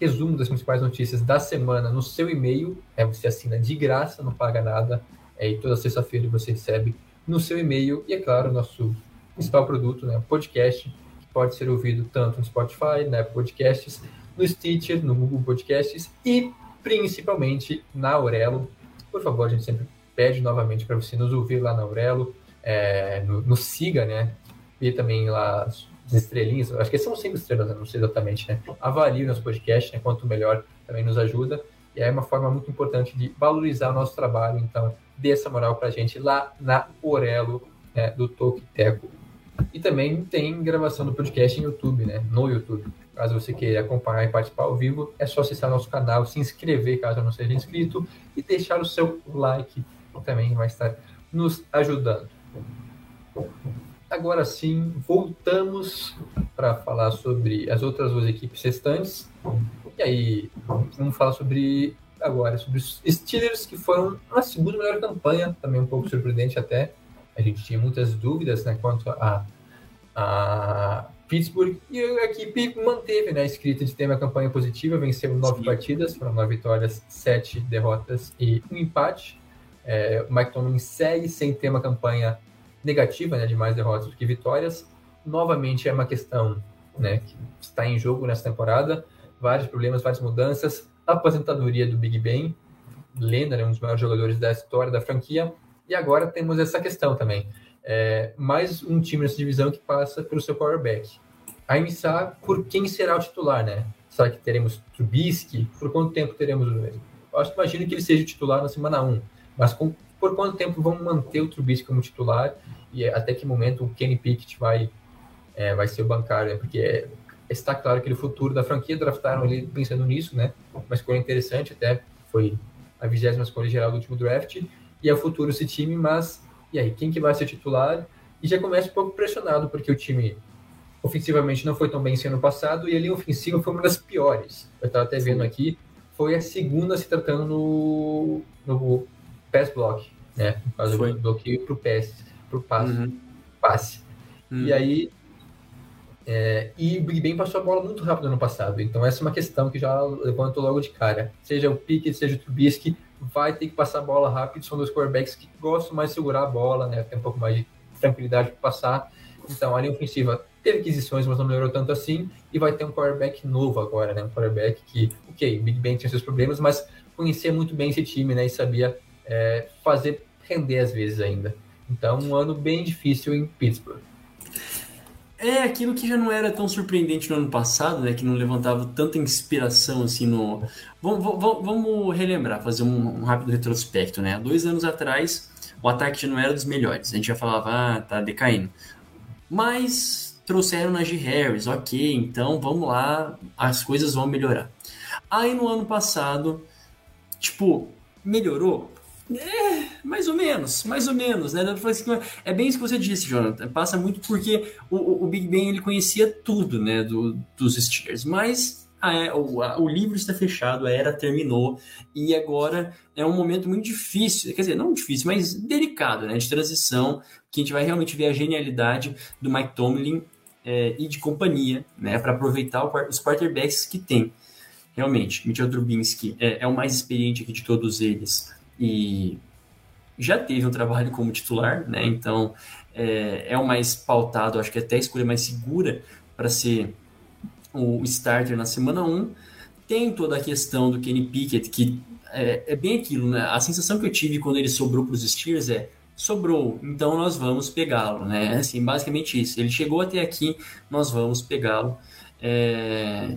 resumo das principais notícias da semana no seu e-mail. É, você assina de graça, não paga nada. É, e toda sexta-feira você recebe no seu e-mail. E, é claro, nosso principal produto, né, podcast, que pode ser ouvido tanto no Spotify, na Apple Podcasts, no Stitcher, no Google Podcasts e principalmente na Aurelo. Por favor, a gente sempre pede novamente para você nos ouvir lá na Aurelo, é, no, no siga, né? E também lá estrelinhas, acho que são cinco estrelas, não sei exatamente, né? Avalie o nosso podcast, né? Quanto melhor também nos ajuda. E é uma forma muito importante de valorizar o nosso trabalho, então dê essa moral pra gente lá na Orelo né, do Tokiteco. E também tem gravação do podcast em YouTube, né? No YouTube. Caso você queira acompanhar e participar ao vivo, é só acessar nosso canal, se inscrever caso não seja inscrito e deixar o seu like, também vai estar nos ajudando. Agora sim, voltamos para falar sobre as outras duas equipes restantes. E aí, vamos falar sobre agora sobre os Steelers, que foram a segunda melhor campanha, também um pouco surpreendente até. A gente tinha muitas dúvidas né, quanto a, a Pittsburgh, e a equipe manteve né, a escrita de ter uma campanha positiva, venceu nove partidas, foram nove vitórias, sete derrotas e um empate. É, o Mike Tomlin segue sem ter uma campanha negativa, né, de mais derrotas do que vitórias. Novamente é uma questão né, que está em jogo nessa temporada, vários problemas, várias mudanças, a aposentadoria do Big Ben, lenda, né, um dos maiores jogadores da história da franquia, e agora temos essa questão também. É, mais um time nessa divisão que passa pelo seu quarterback. A iniciar por quem será o titular, né? Será que teremos Trubisky? Por quanto tempo teremos o mesmo? Eu acho que imagino que ele seja o titular na semana 1, mas com, por quanto tempo vão manter o Trubisky como titular e até que momento o Kenny Pickett vai, é, vai ser o bancário, né? Porque é, está claro que é o futuro da franquia, draftaram ele pensando nisso, né? Uma escolha interessante, até foi a vigésima escolha geral do último draft, e é o futuro desse time, mas e aí, quem que vai ser titular? E já começa um pouco pressionado, porque o time ofensivamente não foi tão bem esse ano passado, e a linha ofensiva foi uma das piores. Eu estava até vendo aqui, foi a segunda se tratando no, no pass block, né? No Foi. do bloqueio para o pass, para o passe. Uhum. passe. Uhum. E aí. é, e o Big Ben passou a bola muito rápido ano passado. Então, essa é uma questão que já levanto logo de cara. Seja o Pickett, seja o Trubisky, vai ter que passar a bola rápido. São dois quarterbacks que gostam mais de segurar a bola, né? Tem um pouco mais de tranquilidade para passar. Então, a linha ofensiva teve aquisições, mas não melhorou tanto assim. E vai ter um quarterback novo agora, né? Um quarterback que, ok, o Big Ben tinha seus problemas, mas conhecia muito bem esse time, né? E sabia é, fazer render às vezes ainda. Então, um ano bem difícil em Pittsburgh. É aquilo que já não era tão surpreendente no ano passado, né? Que não levantava tanta inspiração assim no. Vamos, vamos, relembrar, fazer um, um rápido retrospecto, né? Há dois anos atrás, o ataque já não era dos melhores. A gente já falava, ah, tá decaindo. Mas trouxeram Najee Harris, ok, então vamos lá, as coisas vão melhorar. Aí no ano passado, tipo, melhorou? É, mais ou menos, mais ou menos, né? Assim, É bem isso que você disse, Jonathan. Passa muito porque o, o- Big Ben ele conhecia tudo, né, do, dos Steelers, mas a- o, a- o livro está fechado, a era terminou e agora é um momento muito difícil, quer dizer, não difícil, mas delicado, né, de transição, que a gente vai realmente ver a genialidade do Mike Tomlin é, e de companhia, né, para aproveitar o os quarterbacks que tem. Realmente, Mitchell Trubisky é, é o mais experiente aqui de todos eles e já teve um trabalho como titular, né? Então é, é o mais pautado, acho que até a escolha mais segura para ser o starter na semana 1. Tem toda a questão do Kenny Pickett, que é, é bem aquilo, né? A sensação que eu tive quando ele sobrou para os Steelers é sobrou, então nós vamos pegá-lo, né? Assim, basicamente isso. Ele chegou até aqui, nós vamos pegá-lo. É,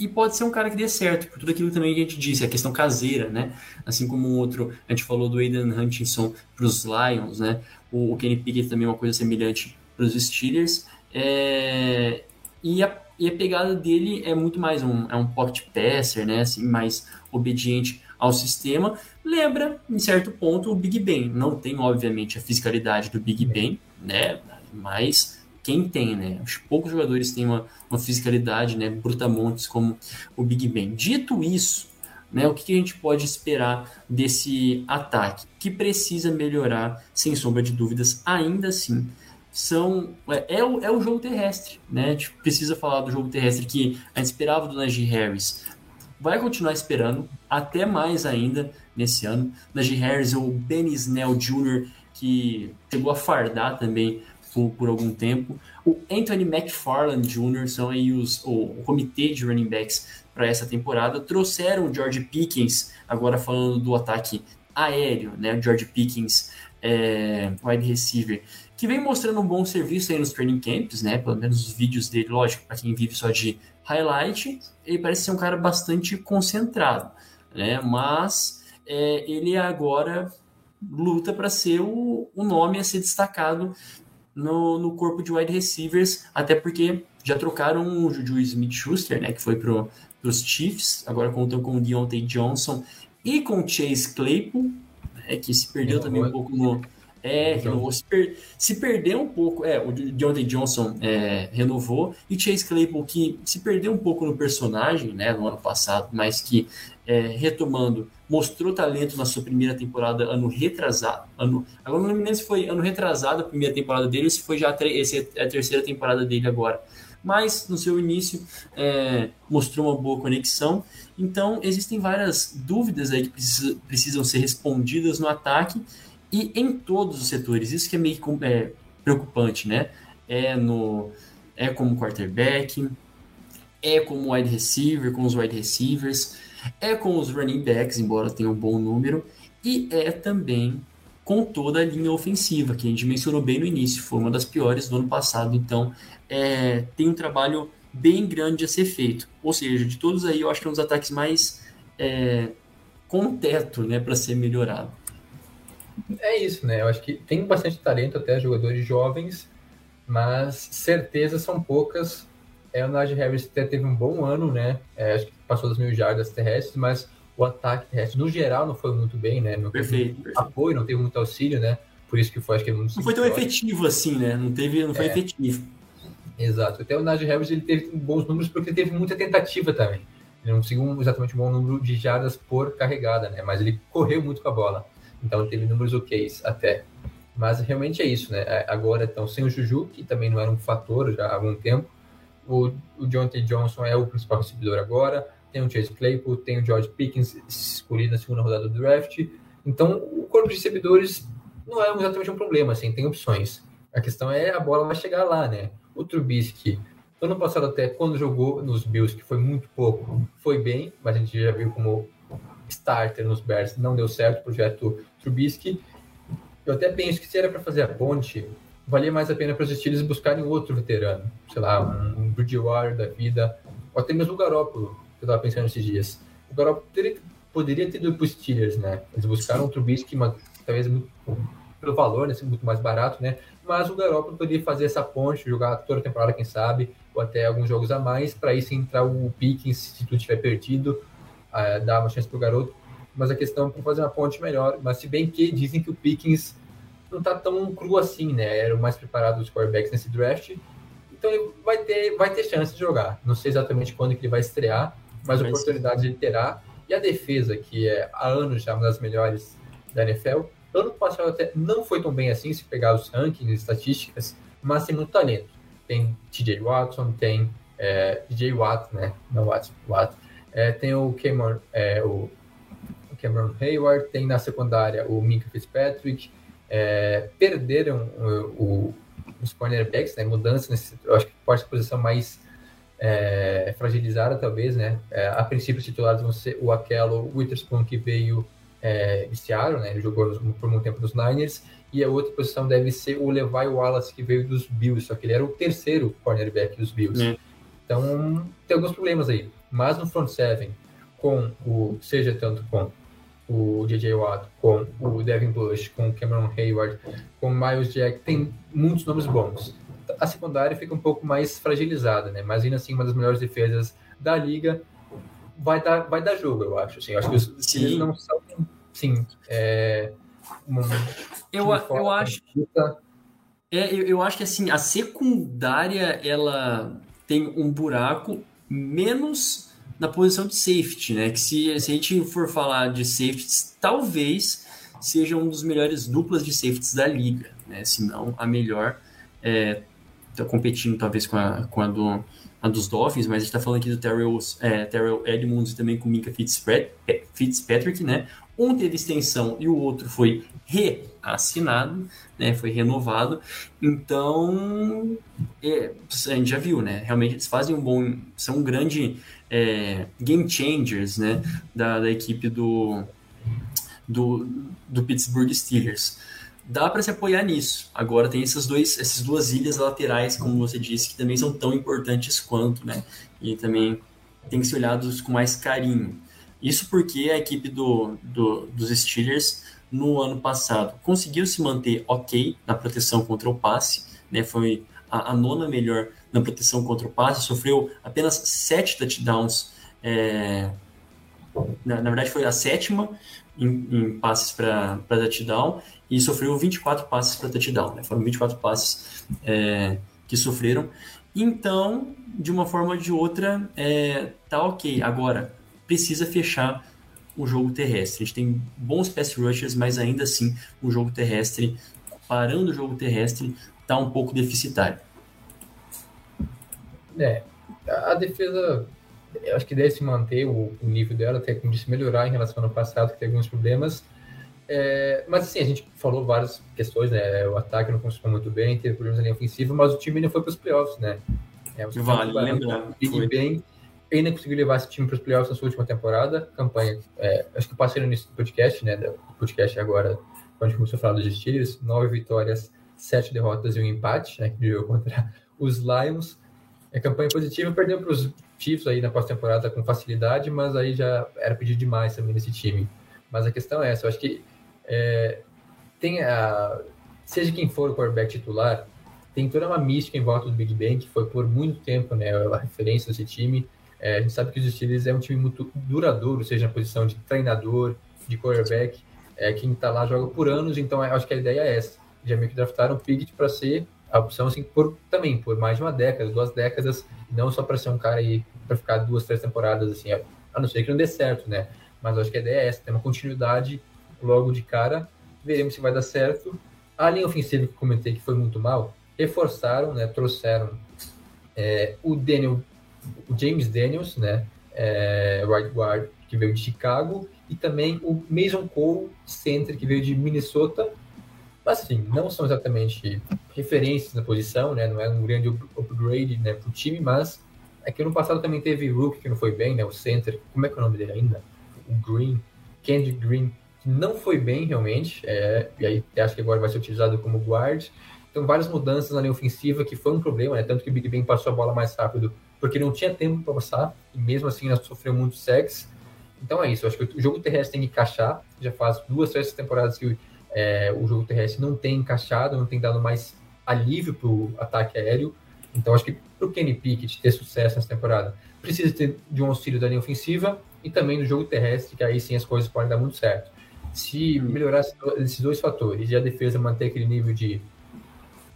e pode ser um cara que dê certo, por tudo aquilo também que a gente disse, a questão caseira, né? Assim como o outro, a gente falou do Aiden Hutchinson para os Lions, né? O, o Kenny Pickett também é uma coisa semelhante para os Steelers. É, e, a, e a pegada dele é muito mais um, é um pocket passer, né? Assim, mais obediente ao sistema. Lembra, em certo ponto, o Big Ben. Não tem, obviamente, a fiscalidade do Big Ben, né? Mas quem tem, né? Os poucos jogadores têm uma, uma fiscalidade, né? Brutamontes como o Big Ben. Dito isso, né? O que, que a gente pode esperar desse ataque? Que precisa melhorar, sem sombra de dúvidas, ainda assim. São, é, é, o, é o jogo terrestre, né? A gente precisa falar do jogo terrestre que a gente esperava do Najee Harris. Vai continuar esperando, até mais ainda nesse ano. Najee Harris, o Benny Snell Jr., que chegou a fardar também por, por, algum tempo. O Anthony McFarland Jr. são aí os, o, o comitê de running backs para essa temporada. Trouxeram o George Pickens, agora falando do ataque aéreo, né? George Pickens, é, wide receiver, que vem mostrando um bom serviço aí nos training camps, né? Pelo menos os vídeos dele, lógico, para quem vive só de highlight, ele parece ser um cara bastante concentrado, né? Mas é, ele agora luta para ser o, o nome a ser destacado no, no corpo de wide receivers, até porque já trocaram o Juju Smith-Schuster, né, que foi para os Chiefs, agora contam com o Deontay Johnson e com o Chase Claypool, né, que se perdeu também um pouco no... É, renovou, se, per, se perdeu um pouco, é, o Deontay Johnson é, renovou, e Chase Claypool, que se perdeu um pouco no personagem, né, no ano passado, mas que, é, retomando, mostrou talento na sua primeira temporada, ano retrasado. Ano, agora não me lembro se foi ano retrasado a primeira temporada dele ou se foi já a, esse é a terceira temporada dele agora. Mas no seu início é, mostrou uma boa conexão. Então existem várias dúvidas aí que precisa, precisam ser respondidas no ataque e em todos os setores. Isso que é meio é, preocupante, né? É no é como quarterback, é como wide receiver, com os wide receivers é com os running backs, embora tenha um bom número, e é também com toda a linha ofensiva, que a gente mencionou bem no início, foi uma das piores do ano passado, então é, tem um trabalho bem grande a ser feito. Ou seja, de todos aí, eu acho que é um dos ataques mais é, com teto né, para ser melhorado. É isso, né? Eu acho que tem bastante talento até jogadores jovens, mas certezas são poucas. É, o Najee Harris até teve um bom ano, né? É, acho que passou das mil jardas terrestres, mas o ataque terrestre, no geral, não foi muito bem, né? Não perfeito, teve perfeito. apoio, não teve muito auxílio, né? Por isso que foi, acho que não foi tão efetivo assim, né? Não teve, não foi é. efetivo. Exato. Até o Najee Harris ele teve bons números porque teve muita tentativa também. Ele não conseguiu exatamente um bom número de jardas por carregada, né? Mas ele correu muito com a bola. Então teve números ok até. Mas realmente é isso, né? É, agora estão sem o Juju, que também não era um fator já há algum tempo. O, o T. Johnson é o principal recebedor agora tem o Chase Claypool, tem o George Pickens escolhido na segunda rodada do draft. Então, o corpo de recebedores não é exatamente um problema, assim, tem opções. A questão é a bola vai chegar lá, né? O Trubisky, ano passado até, quando jogou nos Bills, que foi muito pouco, foi bem, mas a gente já viu como starter nos Bears não deu certo o projeto Trubisky. Eu até penso que se era para fazer a ponte, valia mais a pena para os Steelers buscarem outro veterano, sei lá, um, um Bridgewater da vida, ou até mesmo o Garoppolo, eu estava pensando esses dias. O Garoppolo poderia, poderia ter ido para os Steelers, né? Eles buscaram o Trubisky, mas, talvez muito, pelo valor, né? Muito mais barato, né? Mas o Garoppolo poderia fazer essa ponte, jogar toda a temporada, quem sabe, ou até alguns jogos a mais, para isso entrar o Pickens, se tudo tiver perdido, uh, dar uma chance para o garoto. Mas a questão é fazer uma ponte melhor. Mas se bem que dizem que o Pickens não está tão cru assim, né? Era o mais preparado dos quarterbacks nesse draft. Então ele vai ter, vai ter chance de jogar. Não sei exatamente quando que ele vai estrear, mas oportunidade ele terá. E a defesa, que é há anos já uma das melhores da NFL, ano passado até não foi tão bem assim, se pegar os rankings, estatísticas, mas tem muito talento. Tem TJ Watson, tem é, DJ Watt, né? Não Watt, Watt. É, tem o Cameron, é, o Cameron Hayward, tem na secundária o Minka Fitzpatrick. É, perderam o, o, os cornerbacks, né? Mudança nesse, eu acho que pode ser a posição mais é, fragilizada, talvez, né? É, a princípio, os titulares vão ser o Aquelo Witherspoon, que veio é, né? Ele jogou por muito tempo nos Niners. E a outra posição deve ser o Levi Wallace, que veio dos Bills, só que ele era o terceiro cornerback dos Bills. É. Então, tem alguns problemas aí. Mas no front seven, com o, seja tanto com o J.J. Watt, com o Devin Bush, com o Cameron Hayward, com o Miles Jack, tem muitos nomes bons a secundária fica um pouco mais fragilizada, né? Mas ainda assim, uma das melhores defesas da liga vai dar, vai dar jogo, eu acho. Assim, eu acho que os Sim. não são, sim, é, um, eu, eu acho. É, eu, eu acho que assim, a secundária ela tem um buraco menos na posição de safety, né? Que se, se a gente for falar de safeties, talvez seja um dos melhores duplas de safeties da liga, né? Se não a melhor. É, tá competindo talvez com a, com a, do, a dos Dolphins, mas a gente está falando aqui do Terrell, é, Terrell Edmonds e também com o Minka Fitzpatrick, Fitzpatrick, né? Um teve extensão e o outro foi reassinado, né? Foi renovado. Então, é, a gente já viu, né? Realmente eles fazem um bom, são um grande é, game changers, né? Da, da equipe do do, do Pittsburgh Steelers. Dá para se apoiar nisso. Agora tem essas, dois, essas duas ilhas laterais, como você disse, que também são tão importantes quanto, né? E também tem que ser olhados com mais carinho. Isso porque a equipe do, do, dos Steelers no ano passado conseguiu se manter ok na proteção contra o passe, né? Foi a, a nona melhor na proteção contra o passe, sofreu apenas sete touchdowns. É, na, na, verdade, foi a sétima em, em passes para touchdown e sofreu 24 passes para touchdown. Né? Foram 24 passes é, que sofreram. Então, de uma forma ou de outra, é, tá ok. Agora, precisa fechar o jogo terrestre. A gente tem bons pass rushers, mas ainda assim o jogo terrestre, parando o jogo terrestre, tá um pouco deficitário. É, a defesa, eu acho que deve se manter o, o nível dela, até como disse, melhorar em relação ao ano passado, que tem alguns problemas. É, mas assim, a gente falou várias questões, né? O ataque não funcionou muito bem, teve problemas na linha ofensiva, mas o time ainda foi para os playoffs, né? É, vale lembrar. Foi. bem, ainda conseguiu levar esse time para os playoffs na sua última temporada. Campanha, é, acho que eu passei no início do podcast, né? Do podcast agora, quando começou a falar dos Steelers, nove vitórias, sete derrotas e um empate, né? Que jogou contra os Lions. É campanha positiva, perdeu para os Chiefs aí na pós-temporada com facilidade, mas aí já era pedir demais também nesse time. Mas a questão é essa, eu acho que é, tem a, seja quem for o quarterback titular, tem toda uma mística em volta do Big Ben, que foi por muito tempo né, a referência desse time. É, a gente sabe que os Steelers é um time muito duradouro, seja na posição de treinador, de quarterback. É, quem está lá joga por anos, então acho que a ideia é essa. Já meio que draftaram o Pickett para ser a opção assim, por, também por mais de uma década, duas décadas, não só para ser um cara aí para ficar duas, três temporadas, assim, a não ser que não dê certo, né? Mas acho que a ideia é essa, ter uma continuidade logo de cara. Veremos se vai dar certo. A linha ofensiva que comentei que foi muito mal, reforçaram, né, trouxeram é, o Daniel, o James Daniels, né, é, right guard, que veio de Chicago, e também o Mason Cole, center, que veio de Minnesota. Mas, assim, não são exatamente referências na posição, né, não é um grande upgrade né, para o time, mas é que no passado também teve Rook, que não foi bem, né, o center, como é que é o nome dele ainda? O Green, Kendrick Green, não foi bem realmente, é, e aí acho que agora vai ser utilizado como guard. Então, várias mudanças na linha ofensiva que foi um problema, né? Tanto que o Big Ben passou a bola mais rápido porque não tinha tempo para passar, e mesmo assim ainda sofreu muito sexo. Então é isso, acho que o jogo terrestre tem que encaixar. Já faz duas, três temporadas que é, o jogo terrestre não tem encaixado, não tem dado mais alívio para o ataque aéreo. Então acho que para o Kenny Pickett ter sucesso nessa temporada, precisa ter de um auxílio da linha ofensiva e também do jogo terrestre, que aí sim as coisas podem dar muito certo se melhorar esses dois fatores e a defesa manter aquele nível de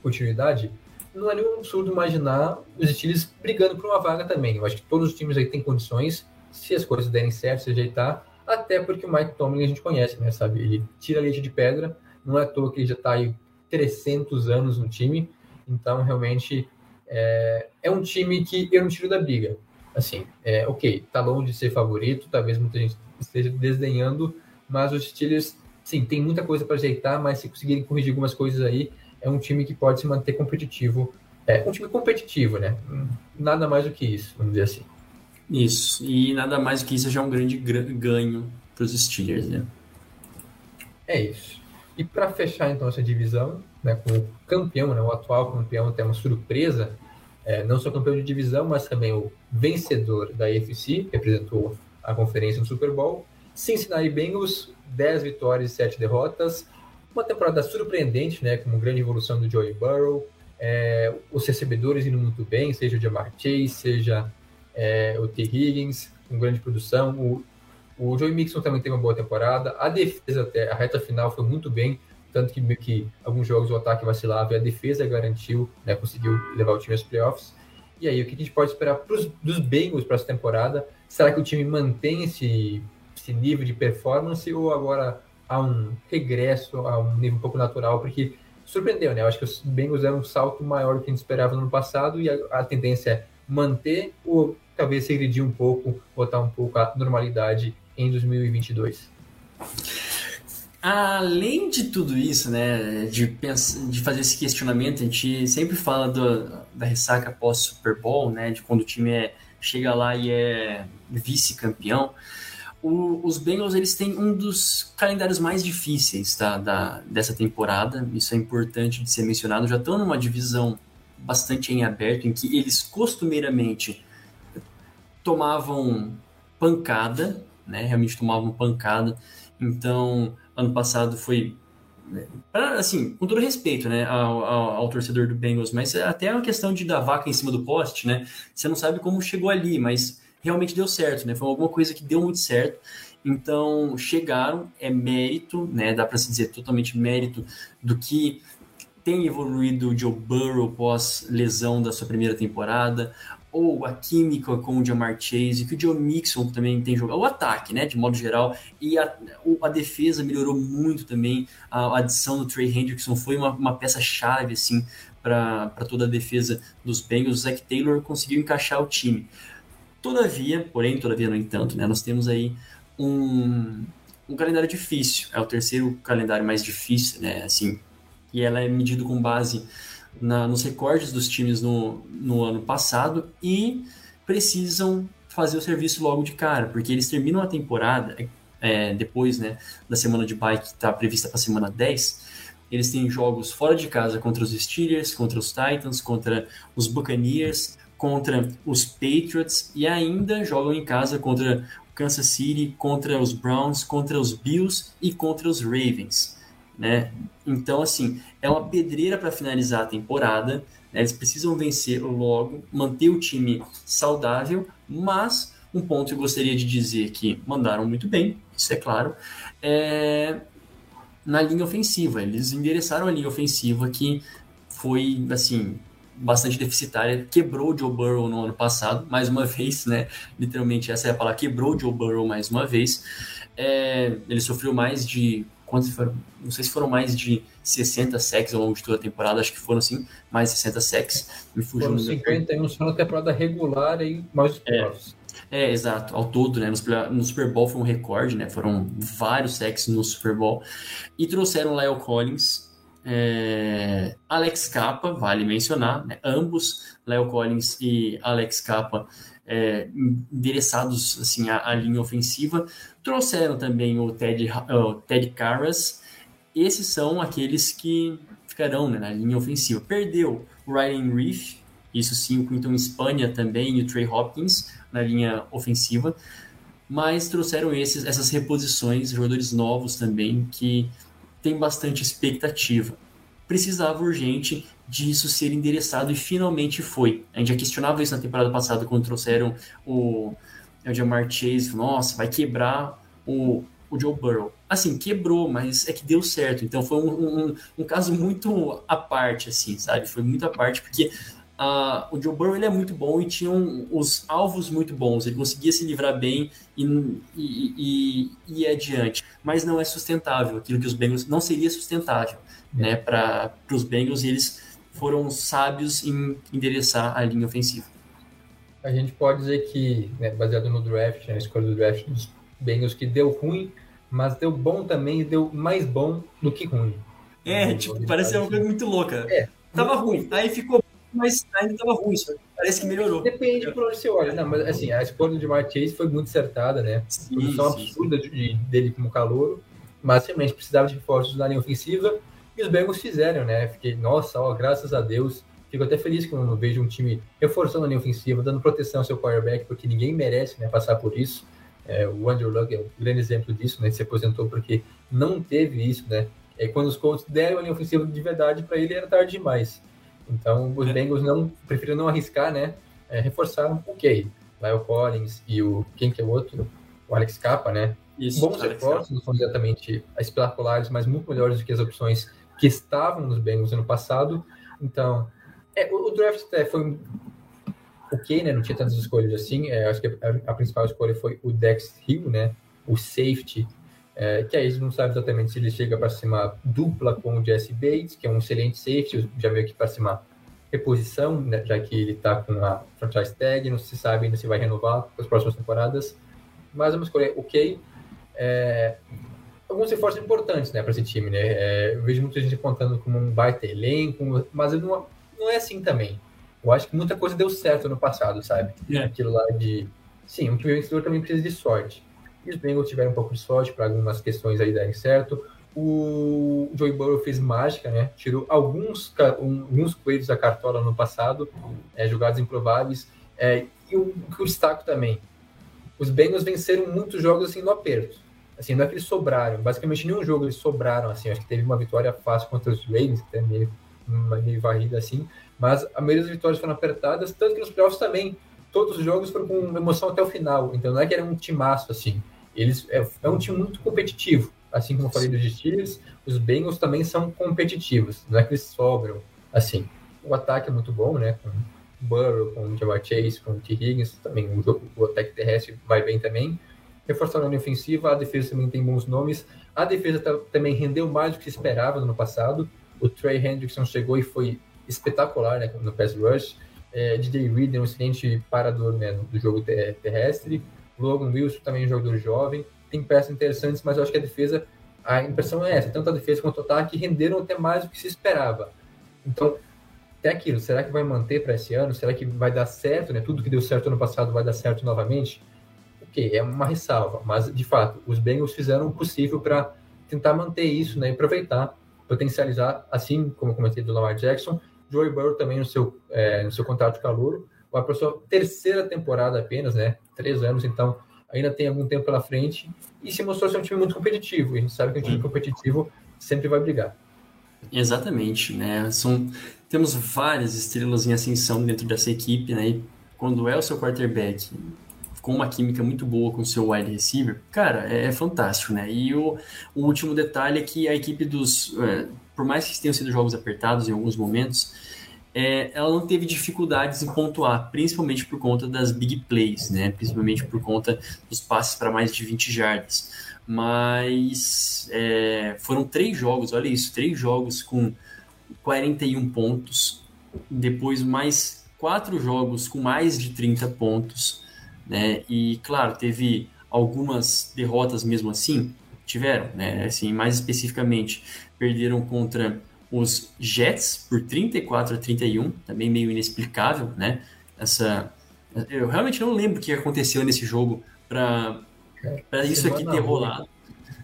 continuidade, não é nenhum absurdo imaginar os Steelers brigando por uma vaga também. Eu acho que todos os times aí têm condições, se as coisas derem certo, se ajeitar, até porque o Mike Tomlin a gente conhece, né, sabe? Ele tira leite de pedra, não é à toa que ele já está aí 300 anos no time, então realmente é, é, um time que eu não tiro da briga. Assim, é, ok, tá longe de ser favorito, talvez muita gente esteja desdenhando, mas os Steelers, sim, tem muita coisa para ajeitar, mas se conseguirem corrigir algumas coisas aí, é um time que pode se manter competitivo. É um time competitivo, né? Nada mais do que isso, vamos dizer assim. Isso, e nada mais do que isso já é um grande ganho para os Steelers, né? É isso. E para fechar então essa divisão, né, com o campeão, né, o atual campeão, tem uma surpresa, é, não só campeão de divisão, mas também o vencedor da AFC, que representou a conferência no Super Bowl, Cincinnati Bengals, 10 vitórias e 7 derrotas. Uma temporada surpreendente, né, com uma grande evolução do Joey Burrow. É, os recebedores indo muito bem, seja o Jamar Chase, seja é, o T. Higgins, com grande produção. O, o Joey Mixon também teve uma boa temporada. A defesa, até a reta final, foi muito bem. Tanto que, que alguns jogos o ataque vacilava e a defesa garantiu, né, conseguiu levar o time aos playoffs. E aí, o que a gente pode esperar pros, dos Bengals para essa temporada? Será que o time mantém esse esse nível de performance ou agora há um regresso a um nível um pouco natural? Porque surpreendeu, né? Eu acho que os Bengals deram um salto maior do que a gente esperava no ano passado e a, a tendência é manter ou talvez regredir um pouco, botar um pouco a normalidade em 2022. Além de tudo isso, né, de, pensar, de fazer esse questionamento, a gente sempre fala do, da ressaca pós Super Bowl, né, de quando o time é, chega lá e é vice-campeão. O, os Bengals eles têm um dos calendários mais difíceis tá, da, dessa temporada. Isso é importante de ser mencionado. Já estão numa divisão bastante em aberto, em que eles costumeiramente tomavam pancada, né? Realmente tomavam pancada. Então, ano passado foi assim, com todo respeito, né, ao, ao, ao, torcedor do Bengals, mas até é uma questão de dar vaca em cima do poste, né? Você não sabe como chegou ali, mas realmente deu certo, né? Foi alguma coisa que deu muito certo. Então, chegaram, é mérito, né? Dá para se dizer totalmente mérito do que tem evoluído o Joe Burrow pós lesão da sua primeira temporada, ou a química com o Jamar Chase, que o Joe Mixon também tem jogado, o ataque, né, de modo geral, e a, a defesa melhorou muito também, a, adição do Trey Hendrickson foi uma, uma peça-chave, assim, para toda a defesa dos Bengals, o Zach Taylor conseguiu encaixar o time. Todavia, porém, todavia, no entanto, né, nós temos aí um, um calendário difícil. É o terceiro calendário mais difícil, né? Assim, e ela é medida com base na, nos recordes dos times no, no ano passado e precisam fazer o serviço logo de cara, porque eles terminam a temporada é, depois né, da semana de bike que está prevista para a semana 10. Eles têm jogos fora de casa contra os Steelers, contra os Titans, contra os Buccaneers, contra os Patriots e ainda jogam em casa contra o Kansas City, contra os Browns, contra os Bills e contra os Ravens. Né? Então, assim, é uma pedreira para finalizar a temporada. Né? Eles precisam vencer logo, manter o time saudável, mas um ponto que eu gostaria de dizer que mandaram muito bem, isso é claro, é na linha ofensiva. Eles endereçaram a linha ofensiva que foi, assim, bastante deficitária, quebrou o Joe Burrow no ano passado, mais uma vez, né? Literalmente, essa é a palavra, quebrou o Joe Burrow mais uma vez. É, ele sofreu mais de. Quantos foram? Não sei se foram mais de 60 sacks ao longo de toda a temporada, acho que foram sim, mais de 60 sacks. Me fugiu foram 51 só na temporada regular e mais é, é, exato, ao todo, né? No, Super Bowl foi um recorde, né? Foram vários sacks no Super Bowl. E trouxeram Lyle Collins, é, Alex Capa, vale mencionar, né? ambos, Leo Collins e Alex Capa, é, endereçados assim, à, à, linha ofensiva. Trouxeram também o Ted, o Ted Carras. Esses são aqueles que ficarão né, na linha ofensiva. Perdeu o Ryan Reef, isso sim, o Quinton Espanha também e o Trey Hopkins na linha ofensiva. Mas trouxeram esses, essas reposições, jogadores novos também, que tem bastante expectativa. Precisava urgente disso ser endereçado e finalmente foi. A gente já questionava isso na temporada passada quando trouxeram o, o Jamar Chase. Nossa, vai quebrar o, o Joe Burrow. Assim, quebrou, mas é que deu certo. Então foi um, um, um caso muito à parte, assim, sabe? Foi muito à parte, porque Uh, o Joe Burrow ele é muito bom e tinha um, os alvos muito bons, ele conseguia se livrar bem e, e, e, e adiante, mas não é sustentável, aquilo que os Bengals não seria sustentável é. né, para os Bengals e eles foram sábios em endereçar a linha ofensiva. A gente pode dizer que, né, baseado no draft, na escolha do draft dos Bengals, que deu ruim, mas deu bom também e deu mais bom do que ruim. É, tipo, parece uma coisa muito louca. É, Tava ruim, aí ficou mas ainda estava ruim, parece que melhorou. Depende por onde você olha. Não, mas assim, a escolha de Mark Chase foi muito acertada, né? Sim, Produção sim, absurda. De, dele como calor, mas realmente precisava de reforços na linha ofensiva e os Bengals fizeram, né? Fiquei, nossa, ó, graças a Deus. Fico até feliz quando eu vejo um time reforçando a linha ofensiva, dando proteção ao seu quarterback, porque ninguém merece né, passar por isso. É, o Andrew Luck é um grande exemplo disso, né? Ele se aposentou porque não teve isso, né? E quando os Colts deram a linha ofensiva de verdade para ele, era tarde demais. Então, os é. Bengals não preferiram não arriscar, né? É, reforçaram o okay, Lyle Collins e o quem que é o outro? O Alex Capa, né? Isso, Bons reforços, não são exatamente espetaculares, mas muito melhores do que as opções que estavam nos Bengals ano passado. Então, é, o, o, draft até foi ok, né? Não tinha tantas escolhas assim. É, acho que a, a, principal escolha foi o Dex Hill, né? O safety é, que aí eles não sabem exatamente se ele chega para cima dupla com o Jesse Bates, que é um excelente safety, já veio aqui para cima reposição, né, já que ele está com a franchise tag, não se sabe ainda se vai renovar para as próximas temporadas, mas vamos escolher ok. É, alguns reforços importantes né, para esse time, né? É, eu vejo muita gente contando como um baita elenco, mas não, não é assim também. Eu acho que muita coisa deu certo no passado, sabe? É. Aquilo lá de. Sim, um time vencedor também precisa de sorte. E os Bengals tiveram um pouco de sorte para algumas questões aí darem certo. O Joey Burrow fez mágica, né? Tirou alguns, alguns coelhos da cartola no passado, é, jogados improváveis. É, e o que eu destaco também, os Bengals venceram muitos jogos assim no aperto. Assim, não é que eles sobraram. Basicamente, nenhum jogo eles sobraram. Assim, acho que teve uma vitória fácil contra os Ravens, até meio, meio varrida assim. Mas a maioria das vitórias foram apertadas, tanto que nos playoffs também todos os jogos foram com emoção até o final. Então não é que era um timaço assim. Eles é, é um time muito competitivo. Assim como eu falei dos Steelers, os Bengals também são competitivos. Não é que eles sobram assim. O ataque é muito bom, né? Com Burrow, com Jamar Chase, com T. Higgins, também o, jogo, o ataque terrestre vai bem também. Reforçaram a linha ofensiva, a defesa também tem bons nomes. A defesa também rendeu mais do que se esperava no ano passado. O Trey Hendrickson chegou e foi espetacular né, no pass rush. É, DJ Reed é um excelente parador né, do jogo terrestre. Logan Wilson também é um jogador jovem. Tem peças interessantes, mas eu acho que a defesa, a impressão é essa: tanto a defesa quanto o ataque renderam até mais do que se esperava. Então, até aquilo, será que vai manter para esse ano? Será que vai dar certo? Né? Tudo que deu certo ano passado vai dar certo novamente? Ok, é uma ressalva, mas de fato, os Bengals fizeram o possível para tentar manter isso né, e aproveitar, potencializar, assim como eu comentei do Lamar Jackson, Joey Burrow também no seu, é, no seu contrato de calor, vai para sua terceira temporada apenas, né? Três anos, então ainda tem algum tempo pela frente e se mostrou ser um time muito competitivo. E a gente sabe que um time competitivo sempre vai brigar. Exatamente, né? São, temos várias estrelas em ascensão dentro dessa equipe, né? E quando é o seu quarterback com uma química muito boa com o seu wide receiver, cara, é, é fantástico, né? E o, o, último detalhe é que a equipe dos. É, por mais que tenham sido jogos apertados em alguns momentos, é, ela não teve dificuldades em pontuar, principalmente por conta das big plays, né? Principalmente por conta dos passes para mais de 20 jardas. Mas é, foram três jogos, olha isso, três jogos com 41 pontos, depois mais quatro jogos com mais de 30 pontos, né? E claro, teve algumas derrotas mesmo assim, tiveram, né? Assim, mais especificamente, perderam contra os Jets por 34 a 31, também meio inexplicável, né? Essa eu realmente não lembro o que aconteceu nesse jogo para para isso aqui ter rolado.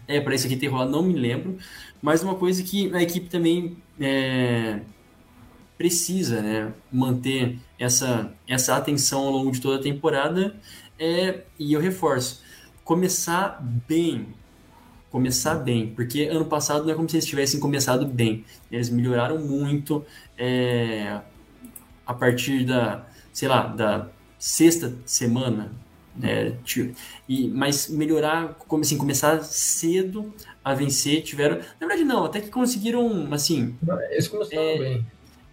É, para isso aqui ter rolado, não me lembro. Mas uma coisa que a equipe também é, precisa né, manter essa, essa atenção ao longo de toda a temporada é, e eu reforço, começar bem começar bem, porque ano passado não é como se eles tivessem começado bem. Eles melhoraram muito é, a partir da, sei lá, da sexta semana, né? E, mas melhorar, como assim, começar cedo a vencer, tiveram. Na verdade, não, até que conseguiram, assim. Eles começaram é, bem.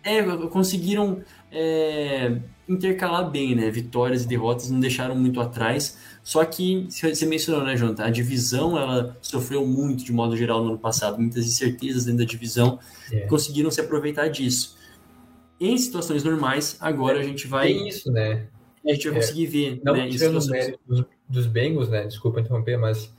É, conseguiram é, intercalar bem, né? Vitórias e derrotas não deixaram muito atrás. Só que, você mencionou, né, Jonathan? A divisão, ela sofreu muito, de modo geral, no ano passado. Muitas incertezas dentro da divisão. É. Conseguiram se aproveitar disso. Em situações normais, agora a gente vai... Tem isso, né? A gente vai é. conseguir ver, Não né? tirando situações... dos, dos Bengals, né? Desculpa interromper, mas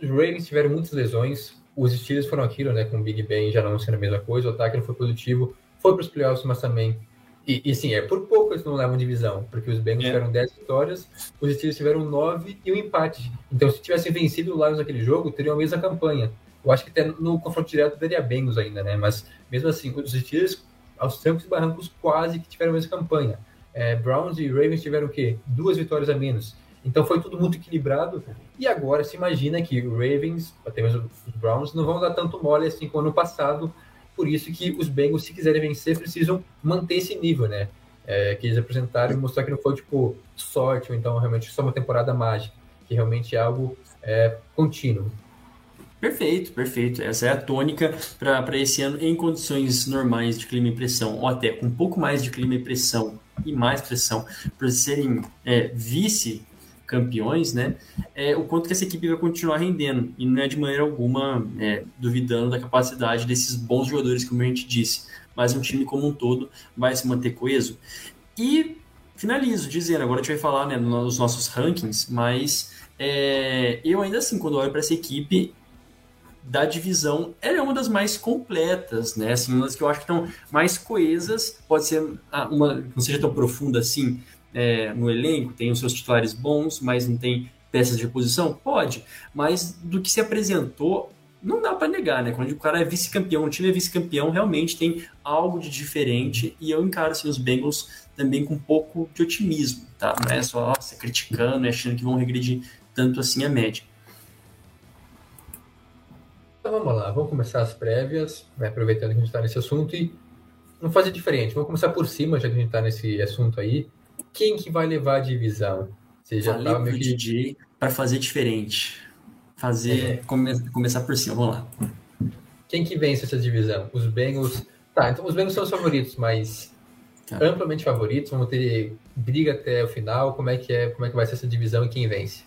os Ravens tiveram muitas lesões. Os Steelers foram aquilo, né? Com o Big Ben já não sendo a mesma coisa. O ataque não foi positivo. Foi para os playoffs, mas também e, e sim, é por pouco eles não levam divisão, porque os Bengals é. tiveram 10 vitórias, os Steelers tiveram 9 e um empate. Então, se tivessem vencido o Lions naquele jogo, teriam a mesma campanha. Eu acho que até no confronto direto daria Bengals ainda, né? Mas mesmo assim, os Steelers, aos trancos e barrancos, quase que tiveram a mesma campanha. É, Browns e Ravens tiveram o quê? Duas vitórias a menos. Então foi tudo muito equilibrado. E agora se imagina que o Ravens, até mesmo os Browns, não vão dar tanto mole assim como ano passado, por isso que os Bengals, se quiserem vencer, precisam manter esse nível, né? É, que eles apresentaram e mostrar que não foi, tipo, sorte, ou então realmente só uma temporada mágica, que realmente é algo é, contínuo. Perfeito, perfeito. Essa é a tônica para esse ano em condições normais de clima e pressão, ou até com um pouco mais de clima e pressão e mais pressão, para serem é, vice campeões, né? É, o quanto que essa equipe vai continuar rendendo. E não é de maneira alguma é, duvidando da capacidade desses bons jogadores, como a gente disse. Mas um time como um todo vai se manter coeso. E finalizo dizendo, agora a gente vai falar né, nos nossos rankings, mas é, eu ainda assim, quando olho para essa equipe da divisão, ela é uma das mais completas, né? Assim, uma das que eu acho que estão mais coesas, pode ser uma, não seja tão profunda assim, é, no elenco, tem os seus titulares bons, mas não tem peças de reposição? Pode, mas do que se apresentou, não dá para negar, né? Quando o cara é vice-campeão, o time é vice-campeão, realmente tem algo de diferente e eu encaro assim, os Bengals também com um pouco de otimismo, tá? Não é só nossa, criticando e achando que vão regredir tanto assim a média. Então vamos lá, vamos começar as prévias, né, aproveitando que a gente está nesse assunto e vamos fazer diferente. Vamos começar por cima, já que a gente está nesse assunto aí. Quem que vai levar a divisão? Você já Falei pro que... DJ para fazer diferente. Fazer, é. come, começar por cima, vamos lá. Quem que vence essa divisão? Os Bengals. Tá, então os Bengals são os favoritos, mas tá. amplamente favoritos. Vamos ter briga até o final. Como é que é? Como é que vai ser essa divisão e quem vence?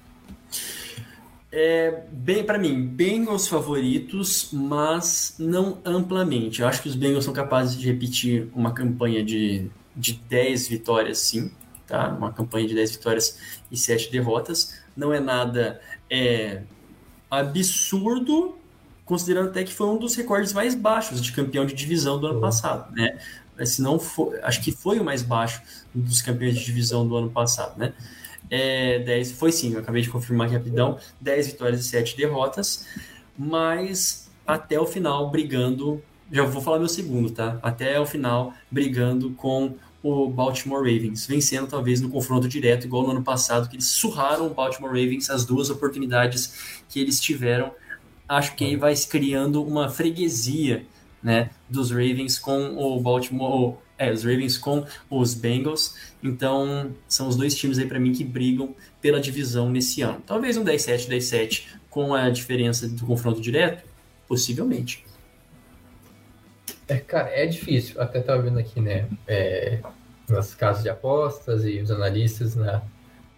É, bem para mim, Bengals favoritos, mas não amplamente. Eu acho que os Bengals são capazes de repetir uma campanha de, de 10 vitórias, sim. Tá? Uma campanha de 10 vitórias e 7 derrotas. Não é nada é, absurdo, considerando até que foi um dos recordes mais baixos de campeão de divisão do ano passado. Né? Se não for, acho que foi o mais baixo dos campeões de divisão do ano passado. Né? É, 10, foi sim, eu acabei de confirmar aqui rapidão, 10 vitórias e 7 derrotas, mas até o final brigando, já vou falar meu segundo, tá? Até o final brigando com o Baltimore Ravens, vencendo talvez no confronto direto, igual no ano passado, que eles surraram o Baltimore Ravens as duas oportunidades que eles tiveram. Acho que aí vai se criando uma freguesia né, dos Ravens com o Baltimore, é, os Ravens com os Bengals. Então, são os dois times aí para mim que brigam pela divisão nesse ano. Talvez um 10-7, 10-7 com a diferença do confronto direto, possivelmente. É, cara, é difícil. Até tava vendo aqui, né, é, nas casas de apostas e os analistas na,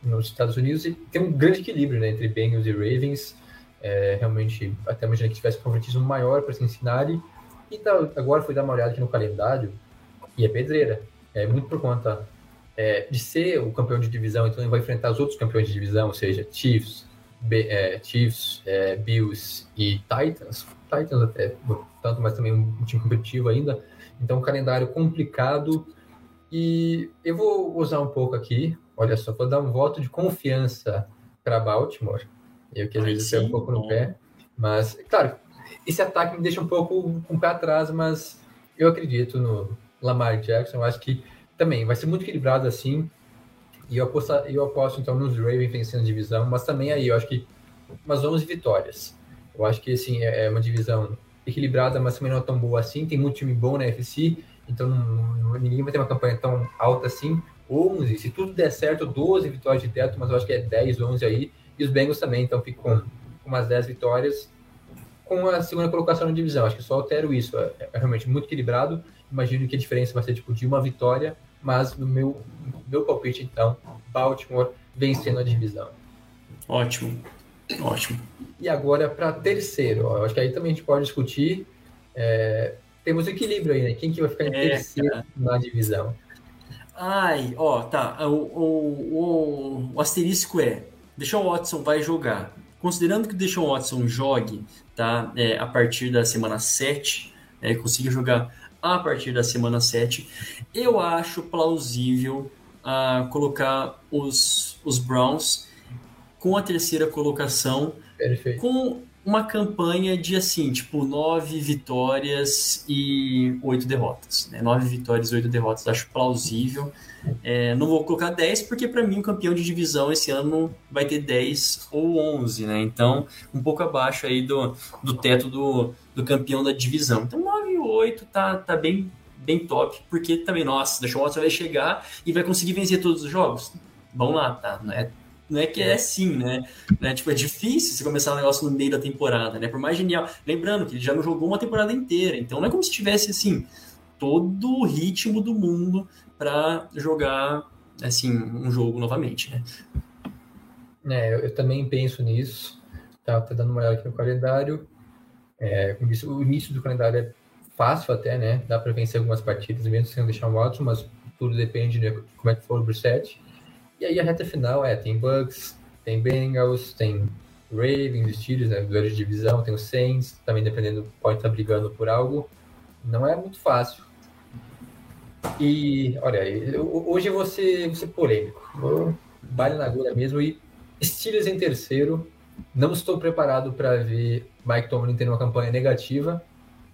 nos Estados Unidos e tem um grande equilíbrio né, entre Bengals e Ravens. É, realmente, até imagina que tivesse um favoritismo maior para Cincinnati. E tá, agora fui dar uma olhada aqui no calendário e é pedreira. É muito por conta é, de ser o campeão de divisão, então ele vai enfrentar os outros campeões de divisão, ou seja, Chiefs, B, é, Chiefs, é, Bills e Titans. Titans até, tanto, mas também um time competitivo ainda. Então, um calendário complicado. E eu vou usar um pouco aqui, olha só, vou dar um voto de confiança para Baltimore. Eu que às vezes um pouco no pé. Mas, claro, esse ataque me deixa um pouco com o pé atrás, mas eu acredito no Lamar Jackson. Eu acho que também vai ser muito equilibrado assim. E eu aposto, eu aposto então nos Ravens vencendo a divisão, mas também aí eu acho que umas 11 vitórias. Eu acho que assim é, é uma divisão equilibrada, mas também não é tão boa assim. Tem muito time bom na FC, então não, ninguém vai ter uma campanha tão alta assim. 11, se tudo der certo, 12 vitórias de teto, mas eu acho que é 10, 11 aí. E os Bengals também, então ficam com, umas 10 vitórias com a segunda colocação na divisão. Acho que só altero isso. É, é, realmente muito equilibrado. Imagino que a diferença vai ser tipo de uma vitória, mas no meu, meu palpite, então, Baltimore vencendo a divisão. Ótimo. Ótimo. E agora para terceiro, ó, acho que aí também a gente pode discutir. É, temos equilíbrio aí, né? Quem que vai ficar em é, terceiro cara. na divisão? Ai, ó, tá. O, o, o, o asterisco é: Deshaun Watson vai jogar. Considerando que o Deshaun Watson jogue tá, é, a partir da semana 7, é, consiga jogar a partir da semana 7, eu acho plausível uh, colocar os, os Browns com a terceira colocação, Perfeito. com uma campanha de assim, tipo, nove vitórias e oito derrotas. Né? Nove vitórias e oito derrotas, acho plausível. É, não vou colocar 10, porque para mim o campeão de divisão esse ano vai ter 10 ou 11, né? Então, um pouco abaixo aí do, do teto do, do campeão da divisão. Então, 9 e 8 tá, tá bem, bem top, porque também, nossa, o Watson vai chegar e vai conseguir vencer todos os jogos. Vamos lá, tá? Não é, não é que é assim, né? né? Tipo, é difícil você começar um negócio no meio da temporada, né? Por mais genial. Lembrando que ele já não jogou uma temporada inteira, então não é como se tivesse, assim, todo o ritmo do mundo para jogar assim um jogo novamente, né? É, eu, eu também penso nisso. Tá, tá dando uma olhada aqui no calendário. É, o início do calendário é fácil até, né? Dá para vencer algumas partidas, mesmo sem deixar um Watson, mas tudo depende de como é que for o Brissett. E aí a reta final é, tem Bucks, tem Bengals, tem Ravens, Steelers, né, duelo de divisão, tem o Saints, também dependendo, pode estar brigando por algo. Não é muito fácil. E, olha, hoje eu vou ser, polêmico. Vou na agulha mesmo e Steelers em terceiro. Não estou preparado para ver Mike Tomlin tendo uma campanha negativa.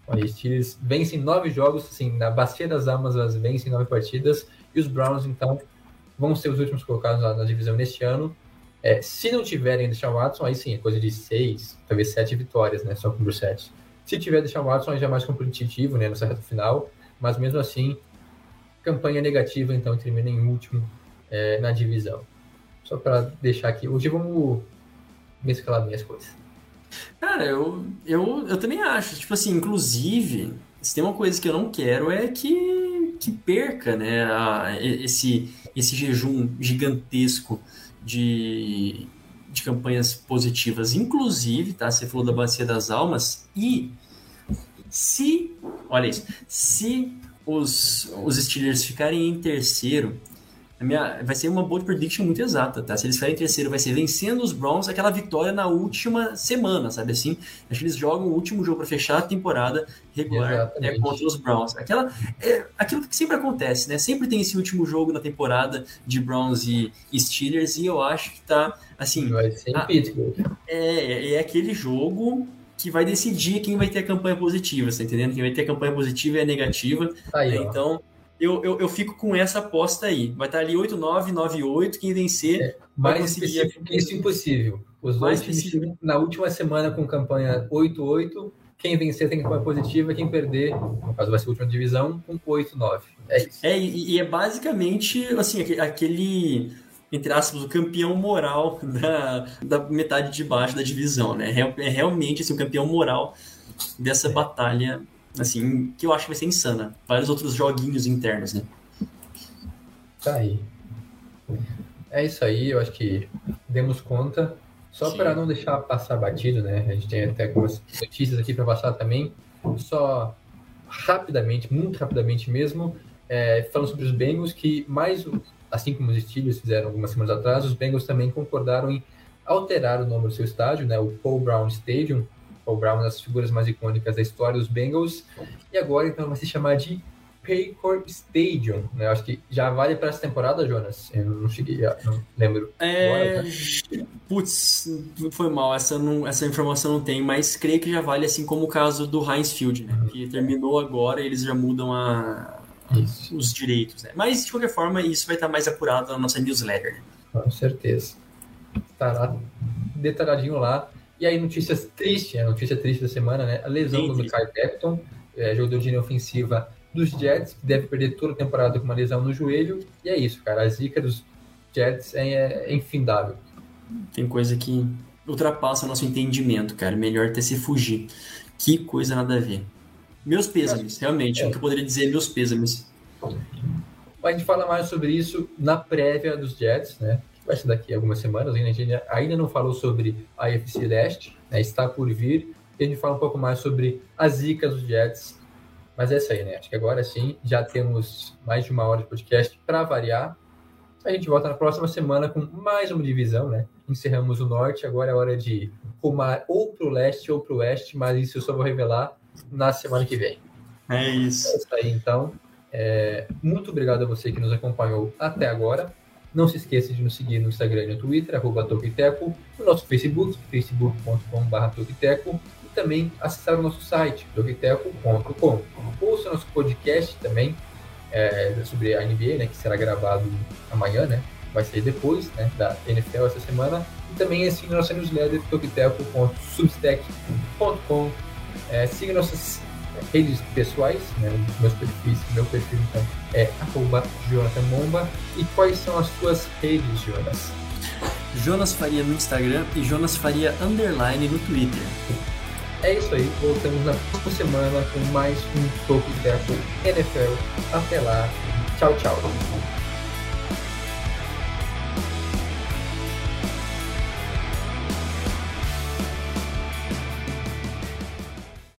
Olha, Steelers vencem nove jogos, assim, na bacia das almas, elas vencem nove partidas. E os Browns, então, vão ser os últimos colocados na, na divisão neste ano. É, se não tiverem Deshaun Watson, aí sim, é coisa de seis, talvez sete vitórias, né? Só com o sete. Se tiver Deshaun Watson, aí já é mais competitivo, né? Nessa reta final. Mas mesmo assim, campanha negativa, então termina em último é, na divisão. Só para deixar aqui. Hoje vamos mesclar minhas coisas. Cara, eu, eu, eu também acho. Tipo assim, inclusive, se tem uma coisa que eu não quero é que, que perca, né? A, esse, esse jejum gigantesco de, de campanhas positivas. Inclusive, tá? Você falou da Bacia das Almas. E se, olha isso, se os, os Steelers ficarem em terceiro, minha, vai ser uma bold prediction muito exata, tá? Se eles ficarem em terceiro, vai ser vencendo os Browns, aquela vitória na última semana, sabe assim? Acho que eles jogam o último jogo para fechar a temporada regular é, contra os Browns. Aquela, é, aquilo que sempre acontece, né? Sempre tem esse último jogo na temporada de Browns e, e Steelers, e eu acho que tá, assim... Vai ser a, é, é aquele jogo que vai decidir quem vai ter a campanha positiva, você tá entendendo? Quem vai ter a campanha positiva e a negativa. Aí, então, eu, eu, eu, fico com essa aposta aí. Vai estar ali 8-9, 9-8, quem vencer é, mais conseguir... isso impossível. Os mais dois times na última semana com campanha 8-8, quem vencer tem campanha positiva, quem perder, no caso vai ser a última divisão, com 8-9. É isso. É, e, e é basicamente assim, aquele entre aspas, o campeão moral da, da metade de baixo da divisão, né? É, realmente assim, o campeão moral dessa é. batalha, assim, que eu acho que vai ser insana. Vários outros joguinhos internos, né? Tá aí. É isso aí, eu acho que demos conta. Só para não deixar passar batido, né? A gente tem até algumas notícias aqui para passar também. Só rapidamente, muito rapidamente mesmo, é, falando sobre os Bengals, que mais assim como os Steelers fizeram algumas semanas atrás, os Bengals também concordaram em alterar o nome do seu estádio, né, o Paul Brown Stadium. Paul Brown uma das figuras mais icônicas da história dos Bengals. E agora, então, vai se chamar de Paycor Stadium. Né? Acho que já vale para essa temporada, Jonas. Eu não cheguei, a, não lembro. É... Agora, tá? Putz, foi mal. Essa, não, essa informação não tem, mas creio que já vale, assim como o caso do Heinz Field, né? Uhum. Que terminou agora e eles já mudam a, isso. os direitos. Né? Mas, de qualquer forma, isso vai estar mais apurado na nossa newsletter. Né? Com certeza. Estará detalhadinho lá. E aí, notícias tristes, a notícia triste da semana, né? A lesão do Kai Becton, é, jogador de linha ofensiva dos Jets, que deve perder toda a temporada com uma lesão no joelho. E é isso, cara. A zica dos Jets é, é infindável. Tem coisa que ultrapassa o nosso entendimento, cara. Melhor até se fugir. Que coisa nada a ver. Meus pêsames, realmente. É. O que eu poderia dizer, meus pêsames. A gente fala mais sobre isso na prévia dos Jets, né? Vai ser daqui a algumas semanas. A gente ainda não falou sobre a AFC Leste, né? está por vir. E a gente fala um pouco mais sobre as zicas dos Jets. Mas é isso aí, né? Acho que agora sim já temos mais de uma hora de podcast para variar. A gente volta na próxima semana com mais uma divisão, né? Encerramos o norte, agora é hora de rumar ou para o leste ou para o oeste, mas isso eu só vou revelar na semana que vem. É isso. É isso aí, então. É, muito obrigado a você que nos acompanhou até agora. Não se esqueça de nos seguir no Instagram e no Twitter, arroba Tokiteco, no nosso Facebook, facebook.com.br e também acessar o nosso site, tokiteco.com. Ouça nosso podcast também é, sobre a NBA, né, que será gravado amanhã, né? Vai sair depois né, da NFL essa semana. E também assine nossa newsletter, tokiteco.substack.com é, siga nossas redes pessoais, né, meus perfis, meu perfil então é arroba Jonathan Momba. E quais são as suas redes, Jonas? Jonas Faria no Instagram e Jonas Faria Underline no Twitter. É isso aí, voltamos na próxima semana com mais um Toque Teco NFL. Até lá, tchau, tchau.